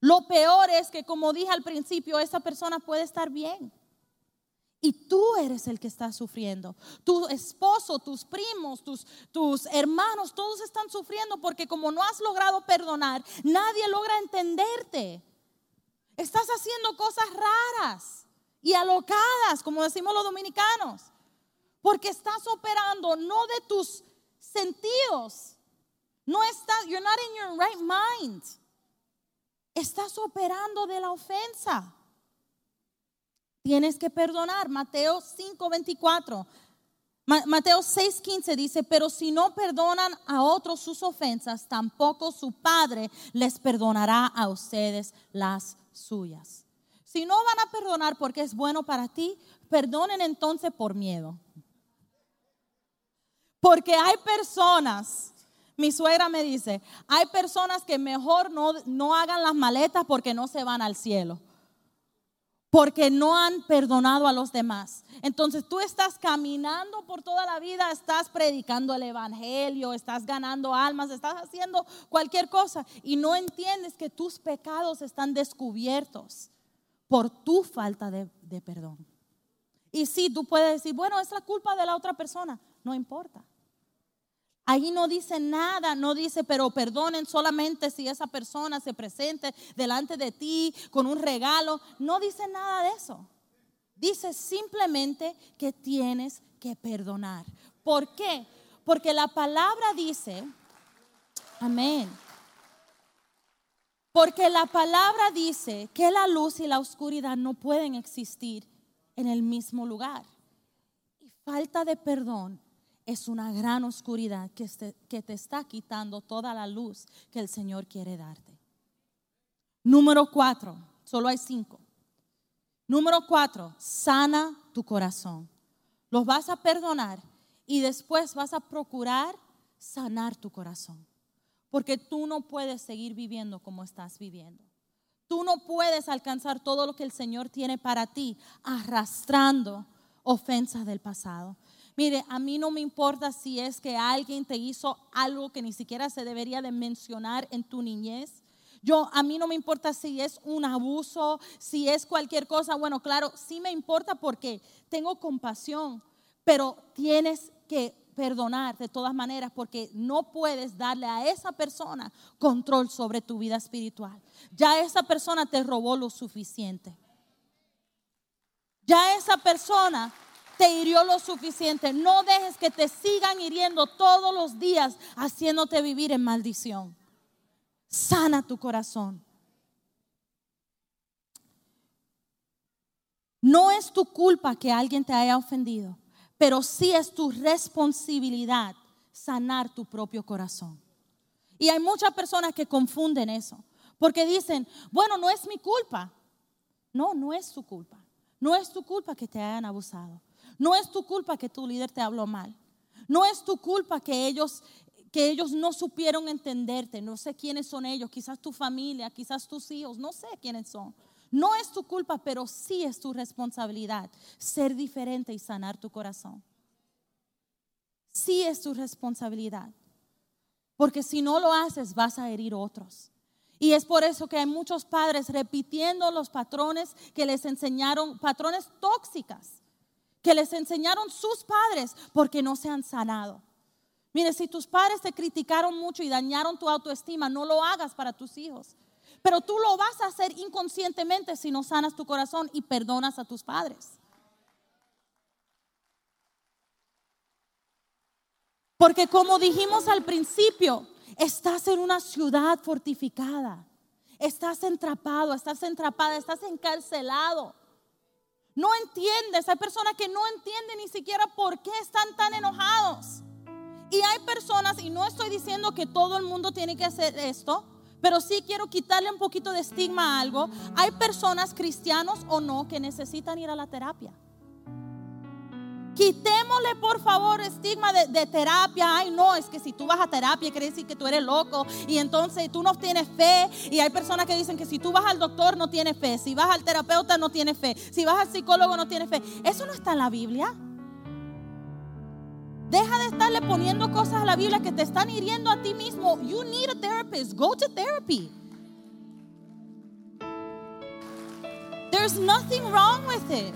Lo peor es que, como dije al principio, esa persona puede estar bien. Y tú eres el que está sufriendo. Tu esposo, tus primos, tus, tus hermanos, todos están sufriendo porque como no has logrado perdonar, nadie logra entenderte. Estás haciendo cosas raras y alocadas, como decimos los dominicanos, porque estás operando no de tus sentidos. No estás, you're not in your right mind. Estás operando de la ofensa. Tienes que perdonar. Mateo 5:24. Mateo 6:15 dice, pero si no perdonan a otros sus ofensas, tampoco su Padre les perdonará a ustedes las suyas. Si no van a perdonar porque es bueno para ti, perdonen entonces por miedo. Porque hay personas, Mi suegra me dice, hay personas que mejor no, no hagan las maletas porque no se van al cielo porque no han perdonado a los demás. Entonces tú estás caminando por toda la vida, estás predicando el Evangelio, estás ganando almas, estás haciendo cualquier cosa y no entiendes que tus pecados están descubiertos por tu falta de, perdón. Y sí, tú puedes decir, bueno, es la culpa de la otra persona, no importa. Ahí no dice nada, no dice, pero perdonen solamente si esa persona se presente delante de ti con un regalo. No dice nada de eso. Dice simplemente que tienes que perdonar. ¿Por qué? Porque la palabra dice, amén. Porque la palabra dice que la luz y la oscuridad no pueden existir en el mismo lugar. Y falta de perdón es una gran oscuridad que, que te está quitando toda la luz que el Señor quiere darte. Número cuatro, solo hay cinco. Número cuatro, sana tu corazón. Los vas a perdonar y después vas a procurar sanar tu corazón. Porque tú no puedes seguir viviendo como estás viviendo. Tú no puedes alcanzar todo lo que el Señor tiene para ti arrastrando ofensas del pasado. Mire, a mí no me importa si es que alguien te hizo algo que ni siquiera se debería de mencionar en tu niñez. Yo, a mí no me importa si es un abuso, si es cualquier cosa. Bueno, claro, sí me importa porque tengo compasión, pero tienes que perdonar de todas maneras porque no puedes darle a esa persona control sobre tu vida espiritual. Ya esa persona te robó lo suficiente. Ya esa persona te hirió lo suficiente. No dejes que te sigan hiriendo todos los días, haciéndote vivir en maldición. Sana tu corazón. No es tu culpa que alguien te haya ofendido, pero sí es tu responsabilidad sanar tu propio corazón. Y hay muchas personas que confunden eso, porque dicen, bueno, no es mi culpa. No, no es tu culpa. No es tu culpa que te hayan abusado. No es tu culpa que tu líder te habló mal. No es tu culpa que ellos que ellos no supieron entenderte, no sé quiénes son ellos, quizás tu familia, quizás tus hijos, no sé quiénes son. No es tu culpa, pero sí es tu responsabilidad ser diferente y sanar tu corazón. Sí es tu responsabilidad. Porque si no lo haces, vas a herir otros. Y es por eso que hay muchos padres repitiendo los patrones que les enseñaron, patrones tóxicas que les enseñaron sus padres porque no se han sanado. Mire, si tus padres te criticaron mucho y dañaron tu autoestima, no lo hagas para tus hijos. Pero tú lo vas a hacer inconscientemente si no sanas tu corazón y perdonas a tus padres. Porque como dijimos al principio, estás en una ciudad fortificada. Estás entrapado, estás entrapada, estás encarcelado. No entiendes, hay personas que no entienden ni siquiera por qué están tan enojados. Y hay personas, y no estoy diciendo que todo el mundo tiene que hacer esto, pero sí quiero quitarle un poquito de estigma a algo. Hay personas, cristianos o no, que necesitan ir a la terapia. Quitémosle por favor estigma de, terapia. Ay, no, es que si tú vas a terapia quiere decir que tú eres loco y entonces tú no tienes fe. Y hay personas que dicen que si tú vas al doctor no tienes fe, si vas al terapeuta no tienes fe, si vas al psicólogo no tienes fe. Eso no está en la Biblia. Deja de estarle poniendo cosas a la Biblia que te están hiriendo a ti mismo. You need a therapist. Go to therapy. There's nothing wrong with it.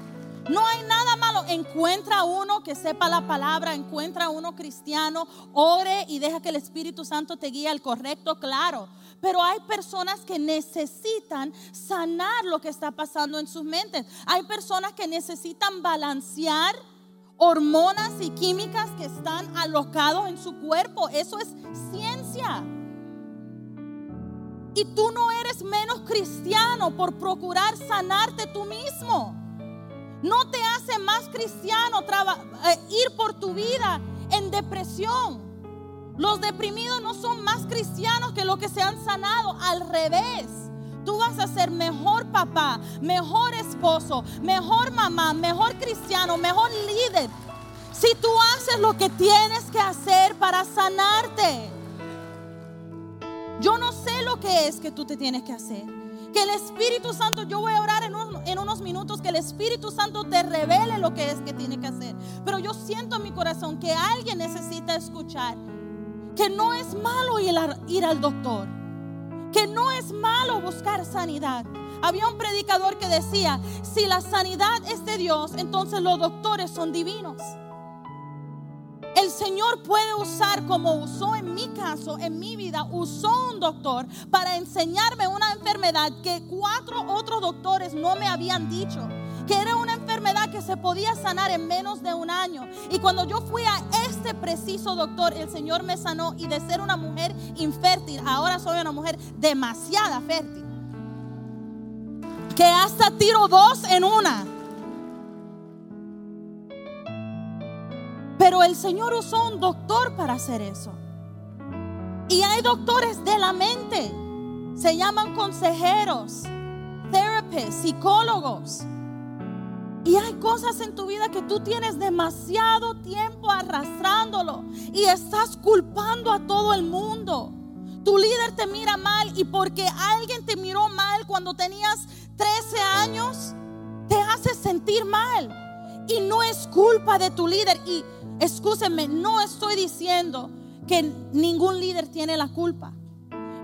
No hay nada malo. Encuentra uno que sepa la palabra, encuentra uno cristiano, ore y deja que el Espíritu Santo te guíe al correcto, claro. Pero hay personas que necesitan sanar lo que está pasando en sus mentes. Hay personas que necesitan balancear hormonas y químicas que están alocados en su cuerpo. Eso es ciencia. Y tú no eres menos cristiano por procurar sanarte tú mismo no te hace más cristiano eh, ir por tu vida en depresión. Los deprimidos no son más cristianos que los que se han sanado. Al revés. Tú vas a ser mejor papá, mejor esposo, mejor mamá, mejor cristiano, mejor líder. Si tú haces lo que tienes que hacer para sanarte. Yo no sé lo que es que tú te tienes que hacer. Que el Espíritu Santo, yo voy a orar en, unos minutos, que el Espíritu Santo te revele lo que es que tiene que hacer. Pero yo siento en mi corazón que alguien necesita escuchar que no es malo ir al doctor, que no es malo buscar sanidad. Había un predicador que decía, si la sanidad es de Dios, entonces los doctores son divinos. El Señor puede usar como usó en mi caso, en mi vida, usó un doctor para enseñarme una enfermedad que cuatro otros doctores no me habían dicho que era una enfermedad que se podía sanar en menos de un año. Y cuando yo fui a este preciso doctor, el Señor me sanó y de ser una mujer infértil, ahora soy una mujer demasiada fértil. Que hasta tiro dos en una. El Señor usó un doctor para hacer eso. Y hay doctores de la mente. Se llaman consejeros, therapists, psicólogos. Y hay cosas en tu vida que tú tienes demasiado tiempo arrastrándolo y estás culpando a todo el mundo. Tu líder te mira mal y porque alguien te miró mal cuando tenías 13 años, te hace sentir mal. Y no es culpa de tu líder. Y escúsenme, no estoy diciendo que ningún líder tiene la culpa.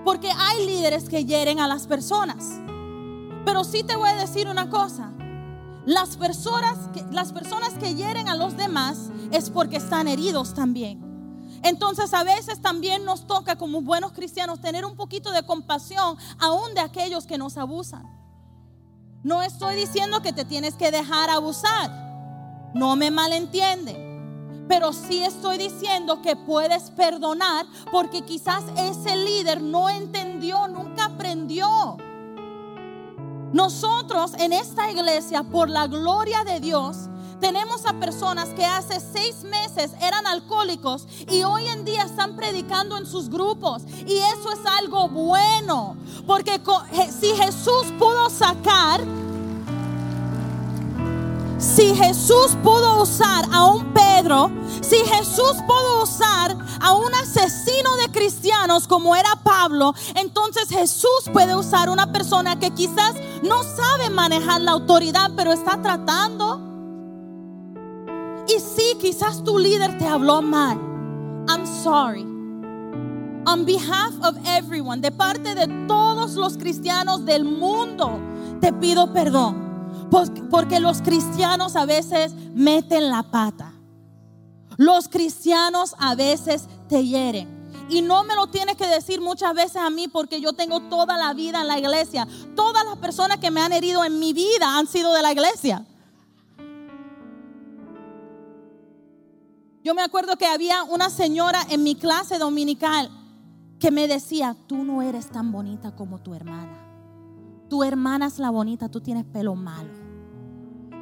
Porque hay líderes que hieren a las personas. Pero sí te voy a decir una cosa. Las personas, que, las personas que hieren a los demás es porque están heridos también. Entonces a veces también nos toca como buenos cristianos tener un poquito de compasión aún de aquellos que nos abusan. No estoy diciendo que te tienes que dejar abusar. No me malentiende. Pero sí estoy diciendo que puedes perdonar porque quizás ese líder no entendió, nunca aprendió. Nosotros en esta iglesia, por la gloria de Dios, tenemos a personas que hace seis meses eran alcohólicos y hoy en día están predicando en sus grupos. Y eso es algo bueno. Porque si Jesús pudo sacar si Jesús pudo usar a un Pedro, si Jesús pudo usar a un asesino de cristianos como era Pablo, entonces Jesús puede usar una persona que quizás no sabe manejar la autoridad, pero está tratando. Y sí, quizás tu líder te habló mal. I'm sorry. On behalf of everyone, de parte de todos los cristianos del mundo, te pido perdón. Porque los cristianos a veces meten la pata. Los cristianos a veces te hieren. Y no me lo tienes que decir muchas veces a mí porque yo tengo toda la vida en la iglesia. Todas las personas que me han herido en mi vida han sido de la iglesia. Yo me acuerdo que había una señora en mi clase dominical que me decía, tú no eres tan bonita como tu hermana. Tu hermana es la bonita, tú tienes pelo malo.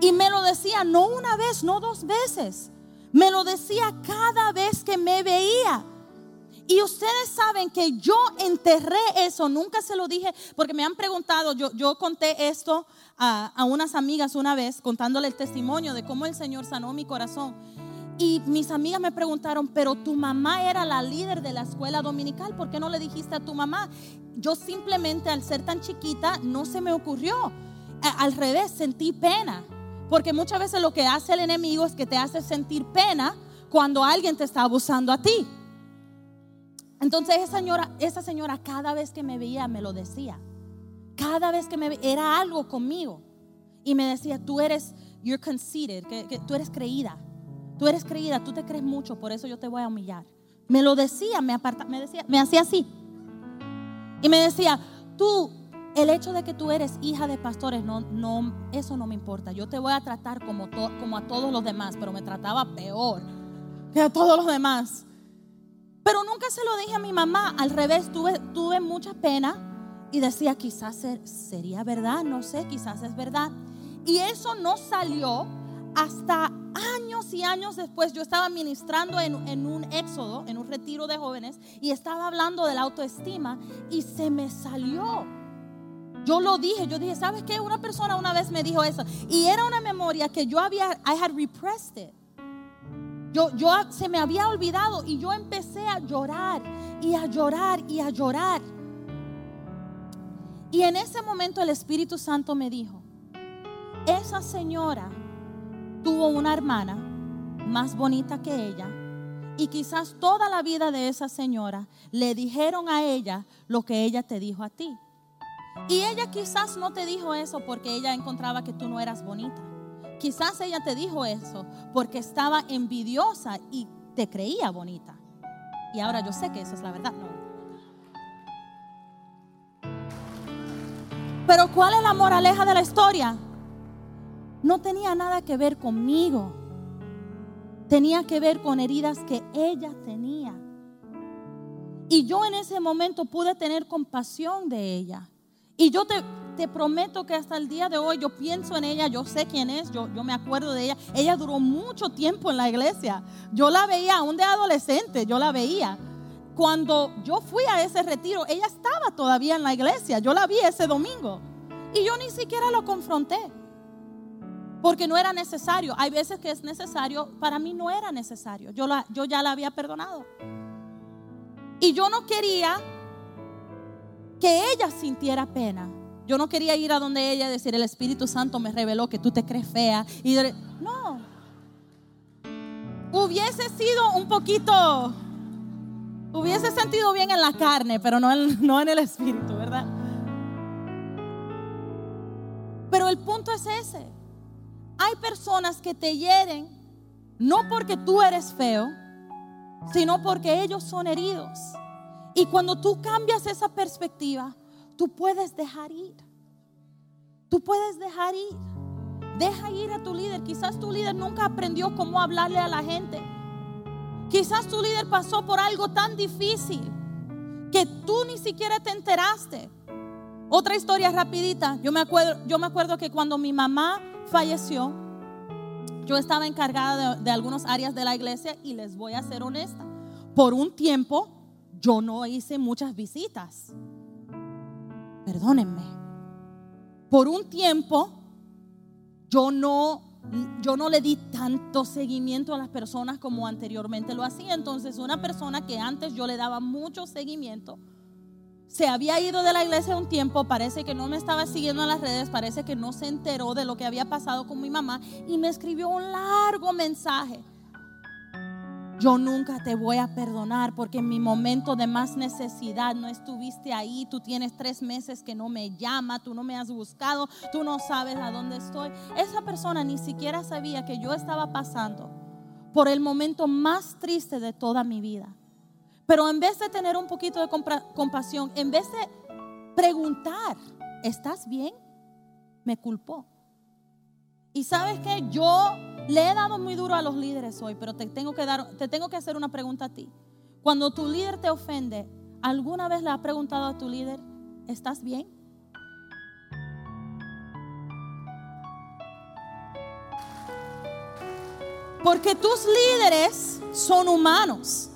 Y me lo decía no una vez, no dos veces. Me lo decía cada vez que me veía. Y ustedes saben que yo enterré eso, nunca se lo dije, porque me han preguntado, yo, conté esto a, a unas amigas una vez, contándole el testimonio de cómo el Señor sanó mi corazón. Y mis amigas me preguntaron, pero tu mamá era la líder de la escuela dominical, ¿por qué no le dijiste a tu mamá? Yo simplemente al ser tan chiquita no se me ocurrió. Al revés, sentí pena. Porque muchas veces lo que hace el enemigo es que te hace sentir pena cuando alguien te está abusando a ti. Entonces esa señora, esa señora cada vez que me veía me lo decía. Cada vez que me veía, era algo conmigo. Y me decía, tú eres, you're conceited, que, tú eres creída. Tú eres creída, tú te crees mucho, por eso yo te voy a humillar. Me lo decía, me, aparta, me, decía, me hacía así. Y me decía, tú el hecho de que tú eres hija de pastores, no, no, eso no me importa. Yo te voy a tratar como, como a todos los demás, pero me trataba peor que a todos los demás. Pero nunca se lo dije a mi mamá. Al revés, tuve, tuve mucha pena y decía, quizás sería verdad, no sé, quizás es verdad. Y eso no salió hasta años y años después. Yo estaba ministrando en, en un éxodo, en un retiro de jóvenes, y estaba hablando de la autoestima y se me salió yo lo dije, yo dije, ¿sabes qué? Una persona una vez me dijo eso. Y era una memoria que yo había, I had repressed it. Yo, yo se me había olvidado y yo empecé a llorar y a llorar y a llorar. Y en ese momento el Espíritu Santo me dijo, esa señora tuvo una hermana más bonita que ella y quizás toda la vida de esa señora le dijeron a ella lo que ella te dijo a ti. Y ella quizás no te dijo eso porque ella encontraba que tú no eras bonita. Quizás ella te dijo eso porque estaba envidiosa y te creía bonita. Y ahora yo sé que eso es la verdad. No. Pero ¿cuál es la moraleja de la historia? No tenía nada que ver conmigo. Tenía que ver con heridas que ella tenía. Y yo en ese momento pude tener compasión de ella. Y yo te, te prometo que hasta el día de hoy yo pienso en ella, yo sé quién es, yo, yo me acuerdo de ella. Ella duró mucho tiempo en la iglesia. Yo la veía aún de adolescente, yo la veía. Cuando yo fui a ese retiro, ella estaba todavía en la iglesia. Yo la vi ese domingo. Y yo ni siquiera lo confronté. Porque no era necesario. Hay veces que es necesario. Para mí no era necesario. Yo, yo ya la había perdonado. Y yo no quería que ella sintiera pena. Yo no quería ir a donde ella y decir, el Espíritu Santo me reveló que tú te crees fea. Y no. Hubiese sido un poquito, hubiese sentido bien en la carne, pero no en, no en el Espíritu, ¿verdad? Pero el punto es ese. Hay personas que te hieren no porque tú eres feo, sino porque ellos son heridos. Y cuando tú cambias esa perspectiva, tú puedes dejar ir. Tú puedes dejar ir. Deja ir a tu líder. Quizás tu líder nunca aprendió cómo hablarle a la gente. Quizás tu líder pasó por algo tan difícil que tú ni siquiera te enteraste. Otra historia rapidita. Yo me acuerdo, yo me acuerdo que cuando mi mamá falleció, yo estaba encargada de, algunas áreas de la iglesia y les voy a ser honesta. Por un tiempo yo no hice muchas visitas. Perdónenme. Por un tiempo yo no yo no le di tanto seguimiento a las personas como anteriormente lo hacía. Entonces, una persona que antes yo le daba mucho seguimiento, se había ido de la iglesia un tiempo, parece que no me estaba siguiendo en las redes, parece que no se enteró de lo que había pasado con mi mamá y me escribió un largo mensaje yo nunca te voy a perdonar porque en mi momento de más necesidad no estuviste ahí, tú tienes tres meses que no me llama, tú no me has buscado, tú no sabes a dónde estoy. Esa persona ni siquiera sabía que yo estaba pasando por el momento más triste de toda mi vida. Pero en vez de tener un poquito de compasión, en vez de preguntar, ¿estás bien? Me culpó. Y sabes que yo le he dado muy duro a los líderes hoy, pero te tengo que dar, te tengo que hacer una pregunta a ti. Cuando tu líder te ofende, ¿alguna vez le has preguntado a tu líder, ¿estás bien? Porque tus líderes son humanos.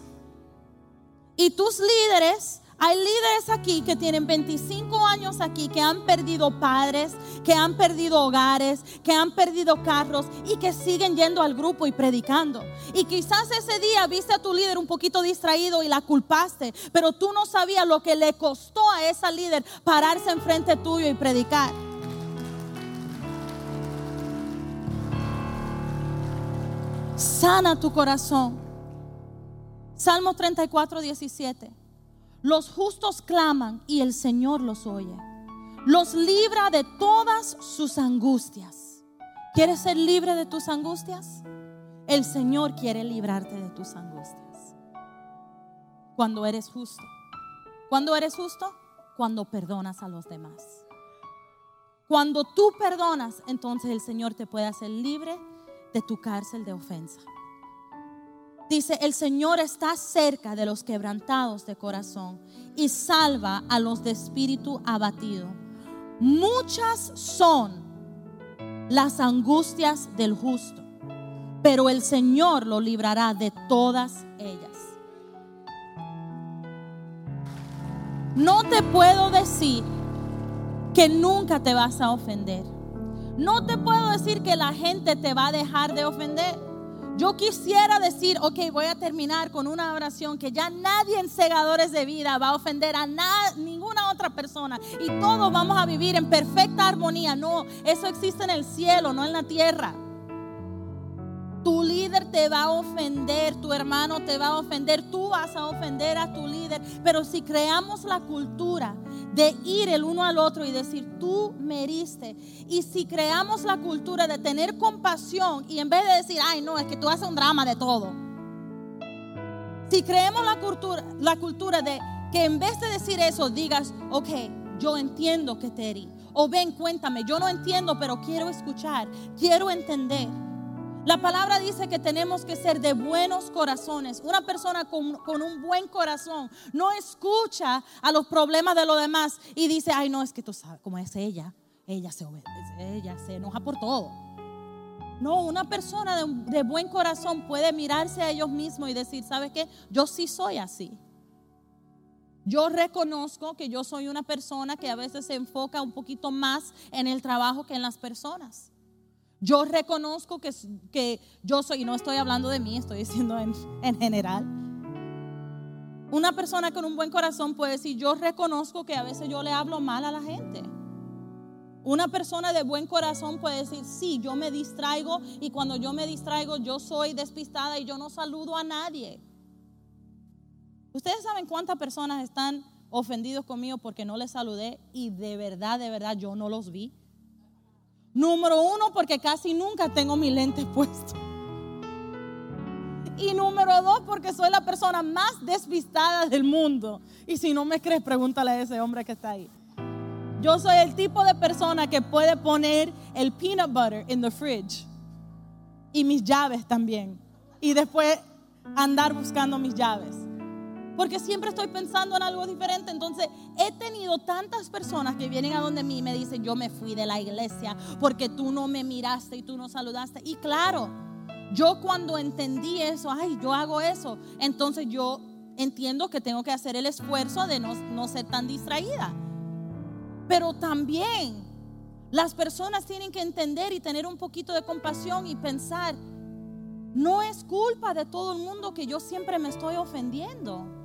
Y tus líderes hay líderes aquí que tienen 25 años aquí, que han perdido padres, que han perdido hogares, que han perdido carros y que siguen yendo al grupo y predicando. Y quizás ese día viste a tu líder un poquito distraído y la culpaste, pero tú no sabías lo que le costó a esa líder pararse enfrente tuyo y predicar. Sana tu corazón. Salmo 34, 17. Los justos claman y el Señor los oye. Los libra de todas sus angustias. ¿Quieres ser libre de tus angustias? El Señor quiere librarte de tus angustias. Cuando eres justo. ¿Cuándo eres justo? Cuando perdonas a los demás. Cuando tú perdonas, entonces el Señor te puede hacer libre de tu cárcel de ofensa. Dice, el Señor está cerca de los quebrantados de corazón y salva a los de espíritu abatido. Muchas son las angustias del justo, pero el Señor lo librará de todas ellas. No te puedo decir que nunca te vas a ofender. No te puedo decir que la gente te va a dejar de ofender. Yo quisiera decir, ok, voy a terminar con una oración que ya nadie en segadores de vida va a ofender a ninguna otra persona y todos vamos a vivir en perfecta armonía. No, eso existe en el cielo, no en la tierra. Te va a ofender, tu hermano te va a ofender, tú vas a ofender a tu líder. Pero si creamos la cultura de ir el uno al otro y decir, tú me heriste, y si creamos la cultura de tener compasión y en vez de decir, ay no, es que tú haces un drama de todo. Si creemos la cultura, la cultura de que en vez de decir eso digas, ok, yo entiendo que te herí. O ven, cuéntame, yo no entiendo, pero quiero escuchar, quiero entender. La palabra dice que tenemos que ser de buenos corazones. Una persona con, un buen corazón no escucha a los problemas de los demás y dice, ay no, es que tú sabes cómo es ella. Ella se ella se enoja por todo. No, una persona de, de buen corazón puede mirarse a ellos mismos y decir, ¿sabes qué? Yo sí soy así. Yo reconozco que yo soy una persona que a veces se enfoca un poquito más en el trabajo que en las personas. Yo reconozco que, que yo soy, y no estoy hablando de mí, estoy diciendo en, en general. Una persona con un buen corazón puede decir, yo reconozco que a veces yo le hablo mal a la gente. Una persona de buen corazón puede decir, sí, yo me distraigo y cuando yo me distraigo yo soy despistada y yo no saludo a nadie. Ustedes saben cuántas personas están ofendidos conmigo porque no les saludé y de verdad, de verdad yo no los vi. Número uno, porque casi nunca tengo mi lente puesto. Y número dos, porque soy la persona más despistada del mundo. Y si no me crees, pregúntale a ese hombre que está ahí. Yo soy el tipo de persona que puede poner el peanut butter en the fridge. Y mis llaves también. Y después andar buscando mis llaves porque siempre estoy pensando en algo diferente. Entonces, he tenido tantas personas que vienen a donde mí y me dicen, yo me fui de la iglesia porque tú no me miraste y tú no saludaste. Y claro, yo cuando entendí eso, ay, yo hago eso, entonces yo entiendo que tengo que hacer el esfuerzo de no, no ser tan distraída. Pero también las personas tienen que entender y tener un poquito de compasión y pensar, no es culpa de todo el mundo que yo siempre me estoy ofendiendo.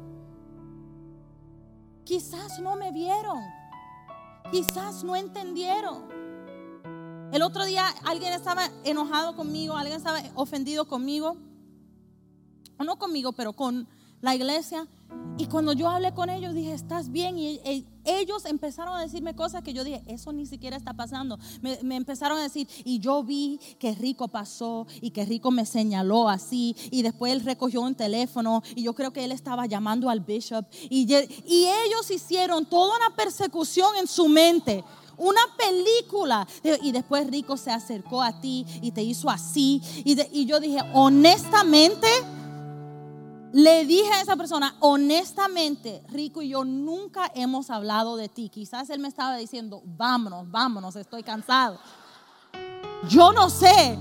Quizás no me vieron. Quizás no entendieron. El otro día alguien estaba enojado conmigo, alguien estaba ofendido conmigo. O no conmigo, pero con la iglesia. Y cuando yo hablé con ellos, dije, ¿estás bien? Y ellos empezaron a decirme cosas que yo dije, eso ni siquiera está pasando. Me, empezaron a decir, y yo vi que Rico pasó y que Rico me señaló así. Y después él recogió un teléfono y yo creo que él estaba llamando al bishop. Y, y ellos hicieron toda una persecución en su mente una película. Y después Rico se acercó a ti y te hizo así. Y, y, yo dije, honestamente, le dije a esa persona, honestamente, Rico y yo nunca hemos hablado de ti. Quizás él me estaba diciendo, vámonos, vámonos, estoy cansado. Yo no sé,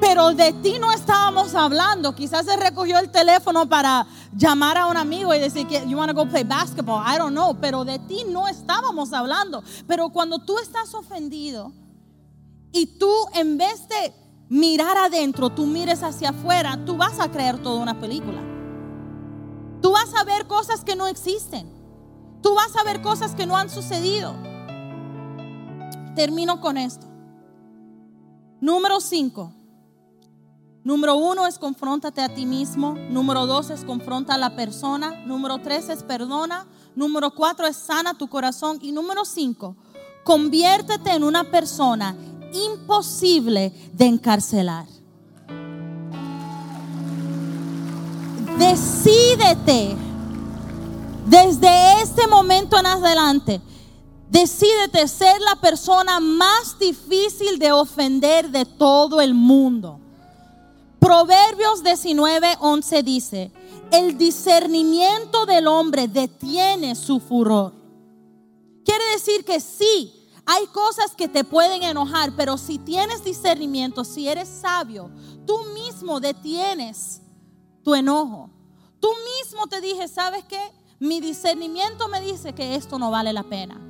pero de ti no estábamos hablando. Quizás él recogió el teléfono para llamar a un amigo y decir que you want to go play basketball. I don't know, pero de ti no estábamos hablando. Pero cuando tú estás ofendido y tú en vez de mirar adentro, tú mires hacia afuera, tú vas a creer toda una película. Tú vas a ver cosas que no existen. Tú vas a ver cosas que no han sucedido. Termino con esto. Número 5. Número uno es confróntate a ti mismo. Número dos es confronta a la persona. Número tres es perdona. Número cuatro es sana tu corazón. Y número cinco, conviértete en una persona imposible de encarcelar. Decídete desde este momento en adelante. Decídete ser la persona más difícil de ofender de todo el mundo. Proverbios 19, 11 dice, el discernimiento del hombre detiene su furor. Quiere decir que sí, hay cosas que te pueden enojar, pero si tienes discernimiento, si eres sabio, tú mismo detienes tu enojo. Tú mismo te dije, ¿sabes qué? Mi discernimiento me dice que esto no vale la pena.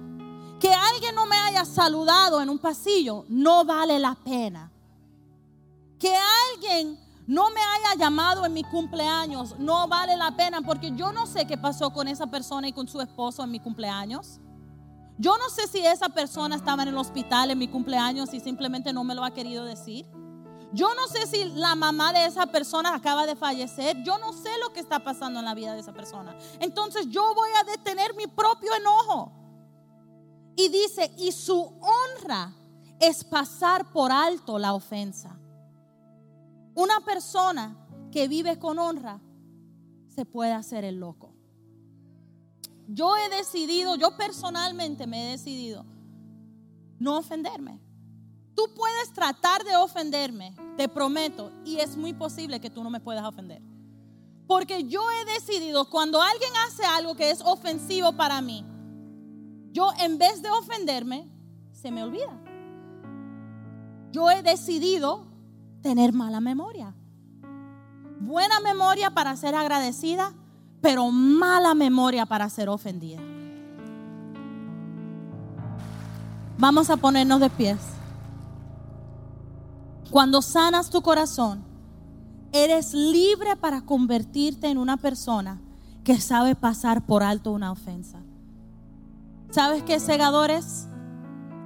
Que alguien no me haya saludado en un pasillo no vale la pena. Que alguien no me haya llamado en mi cumpleaños, no vale la pena porque yo no sé qué pasó con esa persona y con su esposo en mi cumpleaños. Yo no sé si esa persona estaba en el hospital en mi cumpleaños y simplemente no me lo ha querido decir. Yo no sé si la mamá de esa persona acaba de fallecer. Yo no sé lo que está pasando en la vida de esa persona. Entonces yo voy a detener mi propio enojo. Y dice, y su honra es pasar por alto la ofensa. Una persona que vive con honra se puede hacer el loco yo he decidido, yo personalmente me he decidido no ofenderme. Tú puedes tratar de ofenderme, te prometo, y es muy posible que tú no me puedas ofender. Porque yo he decidido, cuando alguien hace algo que es ofensivo para mí, yo en vez de ofenderme, se me olvida. Yo he decidido tener mala memoria. Buena memoria para ser agradecida, pero mala memoria para ser ofendida. Vamos a ponernos de pies. Cuando sanas tu corazón, eres libre para convertirte en una persona que sabe pasar por alto una ofensa. ¿Sabes qué, segadores?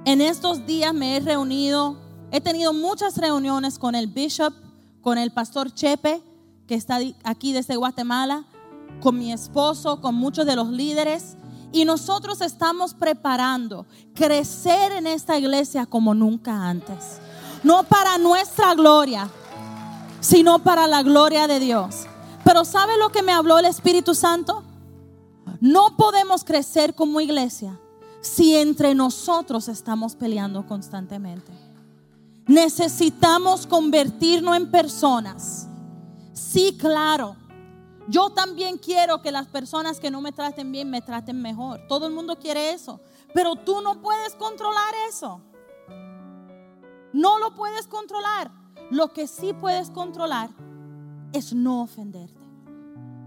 En estos días me he reunido, he tenido muchas reuniones con el bishop, con el pastor Chepe, que está aquí desde Guatemala, con mi esposo, con muchos de los líderes. Y nosotros estamos preparando crecer en esta iglesia como nunca antes. No para nuestra gloria, sino para la gloria de Dios. Pero ¿sabe lo que me habló el Espíritu Santo? No podemos crecer como iglesia si entre nosotros estamos peleando constantemente. Necesitamos convertirnos en personas. Sí, claro yo también quiero que las personas que no me traten bien me traten mejor. Todo el mundo quiere eso. Pero tú no puedes controlar eso. No lo puedes controlar. Lo que sí puedes controlar es no ofenderte.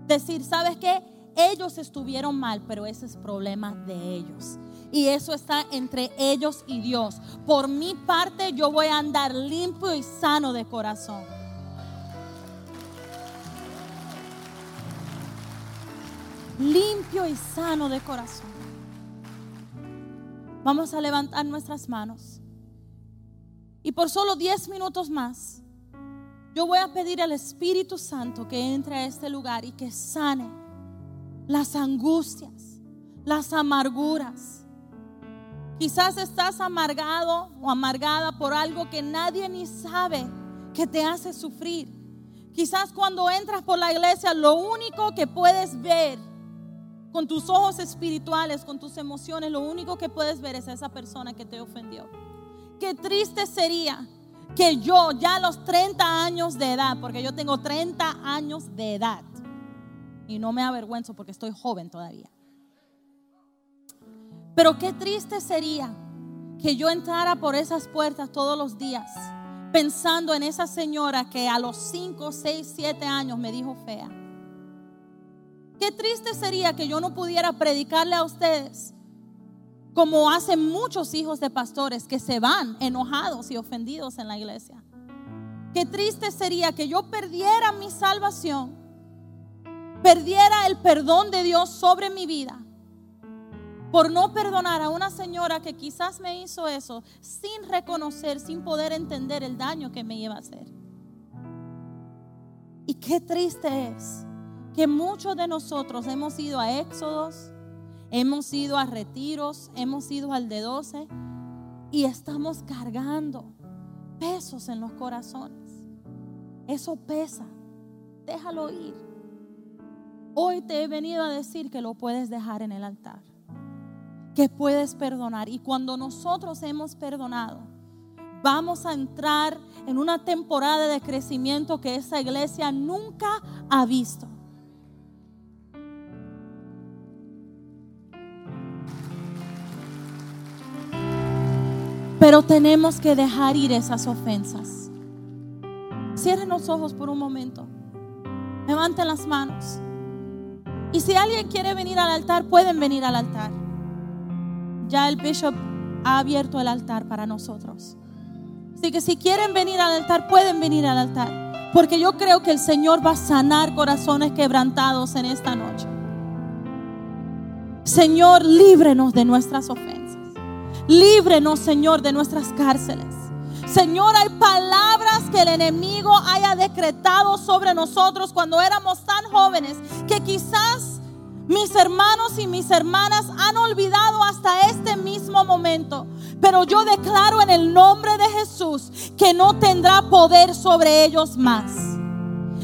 Decir, ¿sabes qué? Ellos estuvieron mal, pero ese es problema de ellos. Y eso está entre ellos y Dios. Por mi parte, yo voy a andar limpio y sano de corazón. limpio y sano de corazón. Vamos a levantar nuestras manos. Y por solo 10 minutos más, yo voy a pedir al Espíritu Santo que entre a este lugar y que sane las angustias, las amarguras. Quizás estás amargado o amargada por algo que nadie ni sabe que te hace sufrir. Quizás cuando entras por la iglesia lo único que puedes ver con tus ojos espirituales, con tus emociones, lo único que puedes ver es a esa persona que te ofendió. Qué triste sería que yo ya a los 30 años de edad, porque yo tengo 30 años de edad, y no me avergüenzo porque estoy joven todavía. Pero qué triste sería que yo entrara por esas puertas todos los días pensando en esa señora que a los 5, 6, 7 años me dijo fea Qué triste sería que yo no pudiera predicarle a ustedes como hacen muchos hijos de pastores que se van enojados y ofendidos en la iglesia. Qué triste sería que yo perdiera mi salvación, perdiera el perdón de Dios sobre mi vida por no perdonar a una señora que quizás me hizo eso sin reconocer, sin poder entender el daño que me iba a hacer. Y qué triste es que muchos de nosotros hemos ido a éxodos, hemos ido a retiros, hemos ido al de 12 y estamos cargando pesos en los corazones. Eso pesa. Déjalo ir. Hoy te he venido a decir que lo puedes dejar en el altar. Que puedes perdonar. Y cuando nosotros hemos perdonado, vamos a entrar en una temporada de crecimiento que esa iglesia nunca ha visto. Pero tenemos que dejar ir esas ofensas. Cierren los ojos por un momento. Levanten las manos. Y si alguien quiere venir al altar, pueden venir al altar. Ya el bishop ha abierto el altar para nosotros. Así que si quieren venir al altar, pueden venir al altar. Porque yo creo que el Señor va a sanar corazones quebrantados en esta noche. Señor, líbrenos de nuestras ofensas. Líbrenos, Señor, de nuestras cárceles. Señor, hay palabras que el enemigo haya decretado sobre nosotros cuando éramos tan jóvenes que quizás mis hermanos y mis hermanas han olvidado hasta este mismo momento. Pero yo declaro en el nombre de Jesús que no tendrá poder sobre ellos más.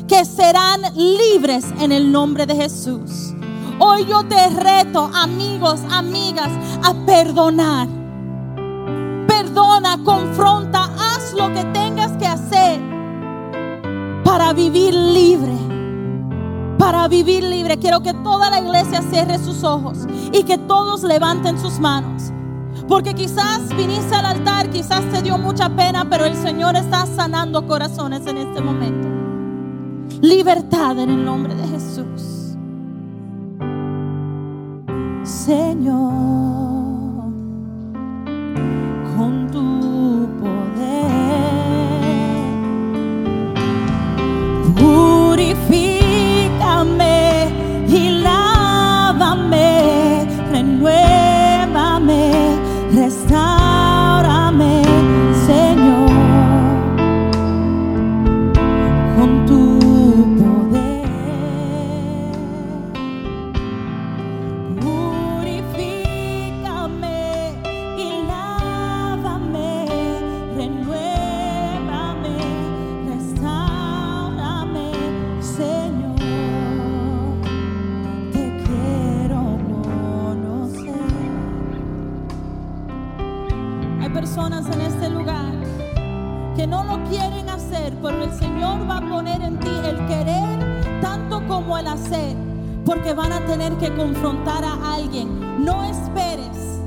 Que serán libres en el nombre de Jesús. Hoy yo te reto, amigos, amigas, a perdonar. Perdona, confronta, haz lo que tengas que hacer para vivir libre. Para vivir libre. Quiero que toda la iglesia cierre sus ojos y que todos levanten sus manos. Porque quizás viniste al altar, quizás te dio mucha pena, pero el Señor está sanando corazones en este momento. Libertad en el nombre de Jesús. Señor. personas en este lugar que no lo quieren hacer, pero el Señor va a poner en ti el querer tanto como el hacer, porque van a tener que confrontar a alguien. No esperes.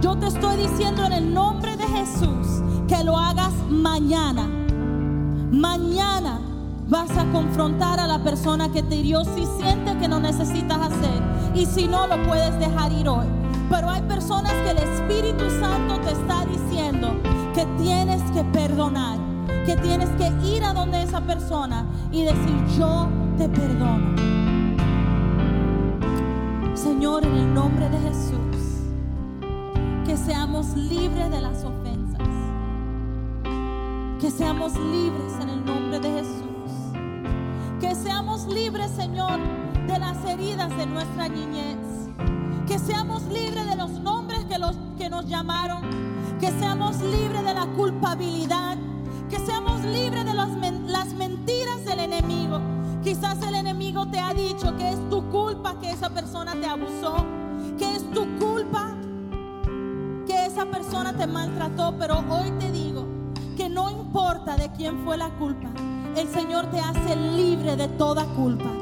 Yo te estoy diciendo en el nombre de Jesús que lo hagas mañana. Mañana vas a confrontar a la persona que te hirió si siente que no necesitas hacer y si no lo puedes dejar ir hoy. Pero hay personas que el Espíritu Santo te está diciendo que tienes que perdonar, que tienes que ir a donde esa persona y decir, yo te perdono. Señor, en el nombre de Jesús, que seamos libres de las ofensas, que seamos libres en el nombre de Jesús, que seamos libres, Señor, de las heridas de nuestra niñez libres de los nombres que, los, que nos llamaron, que seamos libres de la culpabilidad, que seamos libres de las, las mentiras del enemigo. Quizás el enemigo te ha dicho que es tu culpa que esa persona te abusó, que es tu culpa que esa persona te maltrató, pero hoy te digo que no importa de quién fue la culpa, el Señor te hace libre de toda culpa.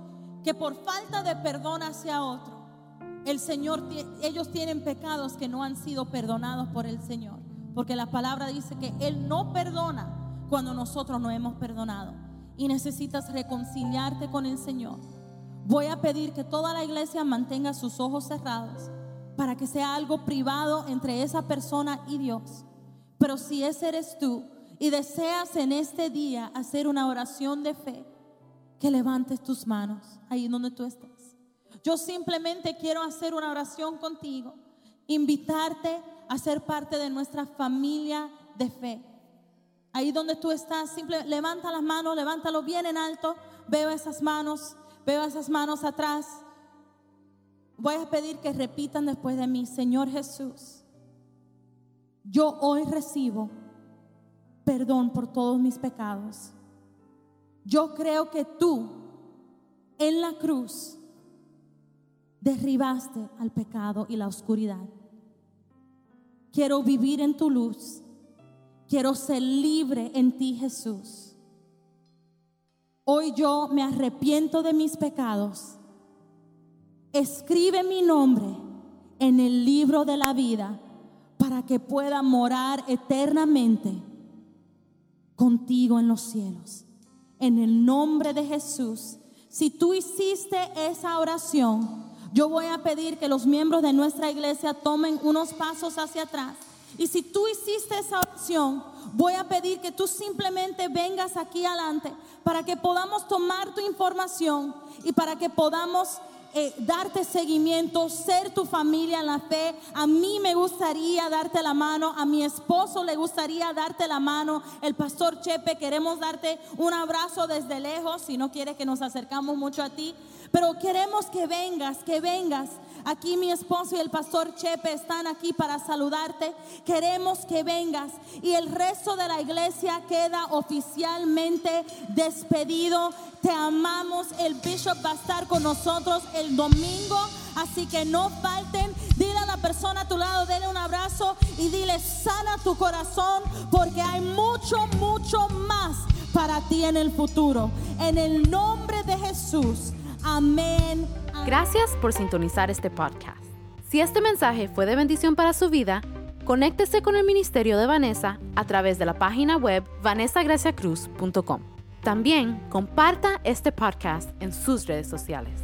que por falta de perdón hacia otro, el Señor, ellos tienen pecados que no han sido perdonados por el Señor, porque la palabra dice que Él no perdona cuando nosotros no hemos perdonado. Y necesitas reconciliarte con el Señor. Voy a pedir que toda la iglesia mantenga sus ojos cerrados para que sea algo privado entre esa persona y Dios. Pero si ese eres tú y deseas en este día hacer una oración de fe, que levantes tus manos ahí donde tú estás. Yo simplemente quiero hacer una oración contigo, invitarte a ser parte de nuestra familia de fe. Ahí donde tú estás, simple, levanta las manos, levántalo bien en alto, veo esas manos Veo esas manos atrás. Voy a pedir que repitan después de mí, Señor Jesús, yo hoy recibo perdón por todos mis pecados. Yo creo que tú en la cruz derribaste al pecado y la oscuridad. Quiero vivir en tu luz. Quiero ser libre en ti, Jesús. Hoy yo me arrepiento de mis pecados. Escribe mi nombre en el libro de la vida para que pueda morar eternamente contigo en los cielos. En el nombre de Jesús. Si tú hiciste esa oración, yo voy a pedir que los miembros de nuestra iglesia tomen unos pasos hacia atrás. Y si tú hiciste esa oración, voy a pedir que tú simplemente vengas aquí adelante para que podamos tomar tu información y para que podamos eh, darte seguimiento, ser tu familia en la fe. A mí me gustaría darte la mano, a mi esposo le gustaría darte la mano. El pastor Chepe, queremos darte un abrazo desde lejos, si no quieres que nos acercamos mucho a ti. Pero queremos que vengas, que vengas. Aquí mi esposo y el pastor Chepe están aquí para saludarte. Queremos que vengas. Y el resto de la iglesia queda oficialmente despedido. Te amamos. El bishop va a estar con nosotros el domingo. Así que no falten. Dile a la persona a tu lado, dele un abrazo y dile, sana tu corazón porque hay mucho, mucho más para ti en el futuro. En el nombre de Jesús. Amén. Gracias por sintonizar este podcast. Si este mensaje fue de bendición para su vida, conéctese con el ministerio de Vanessa a través de la página web vanessagraciacruz.com. También comparta este podcast en sus redes sociales.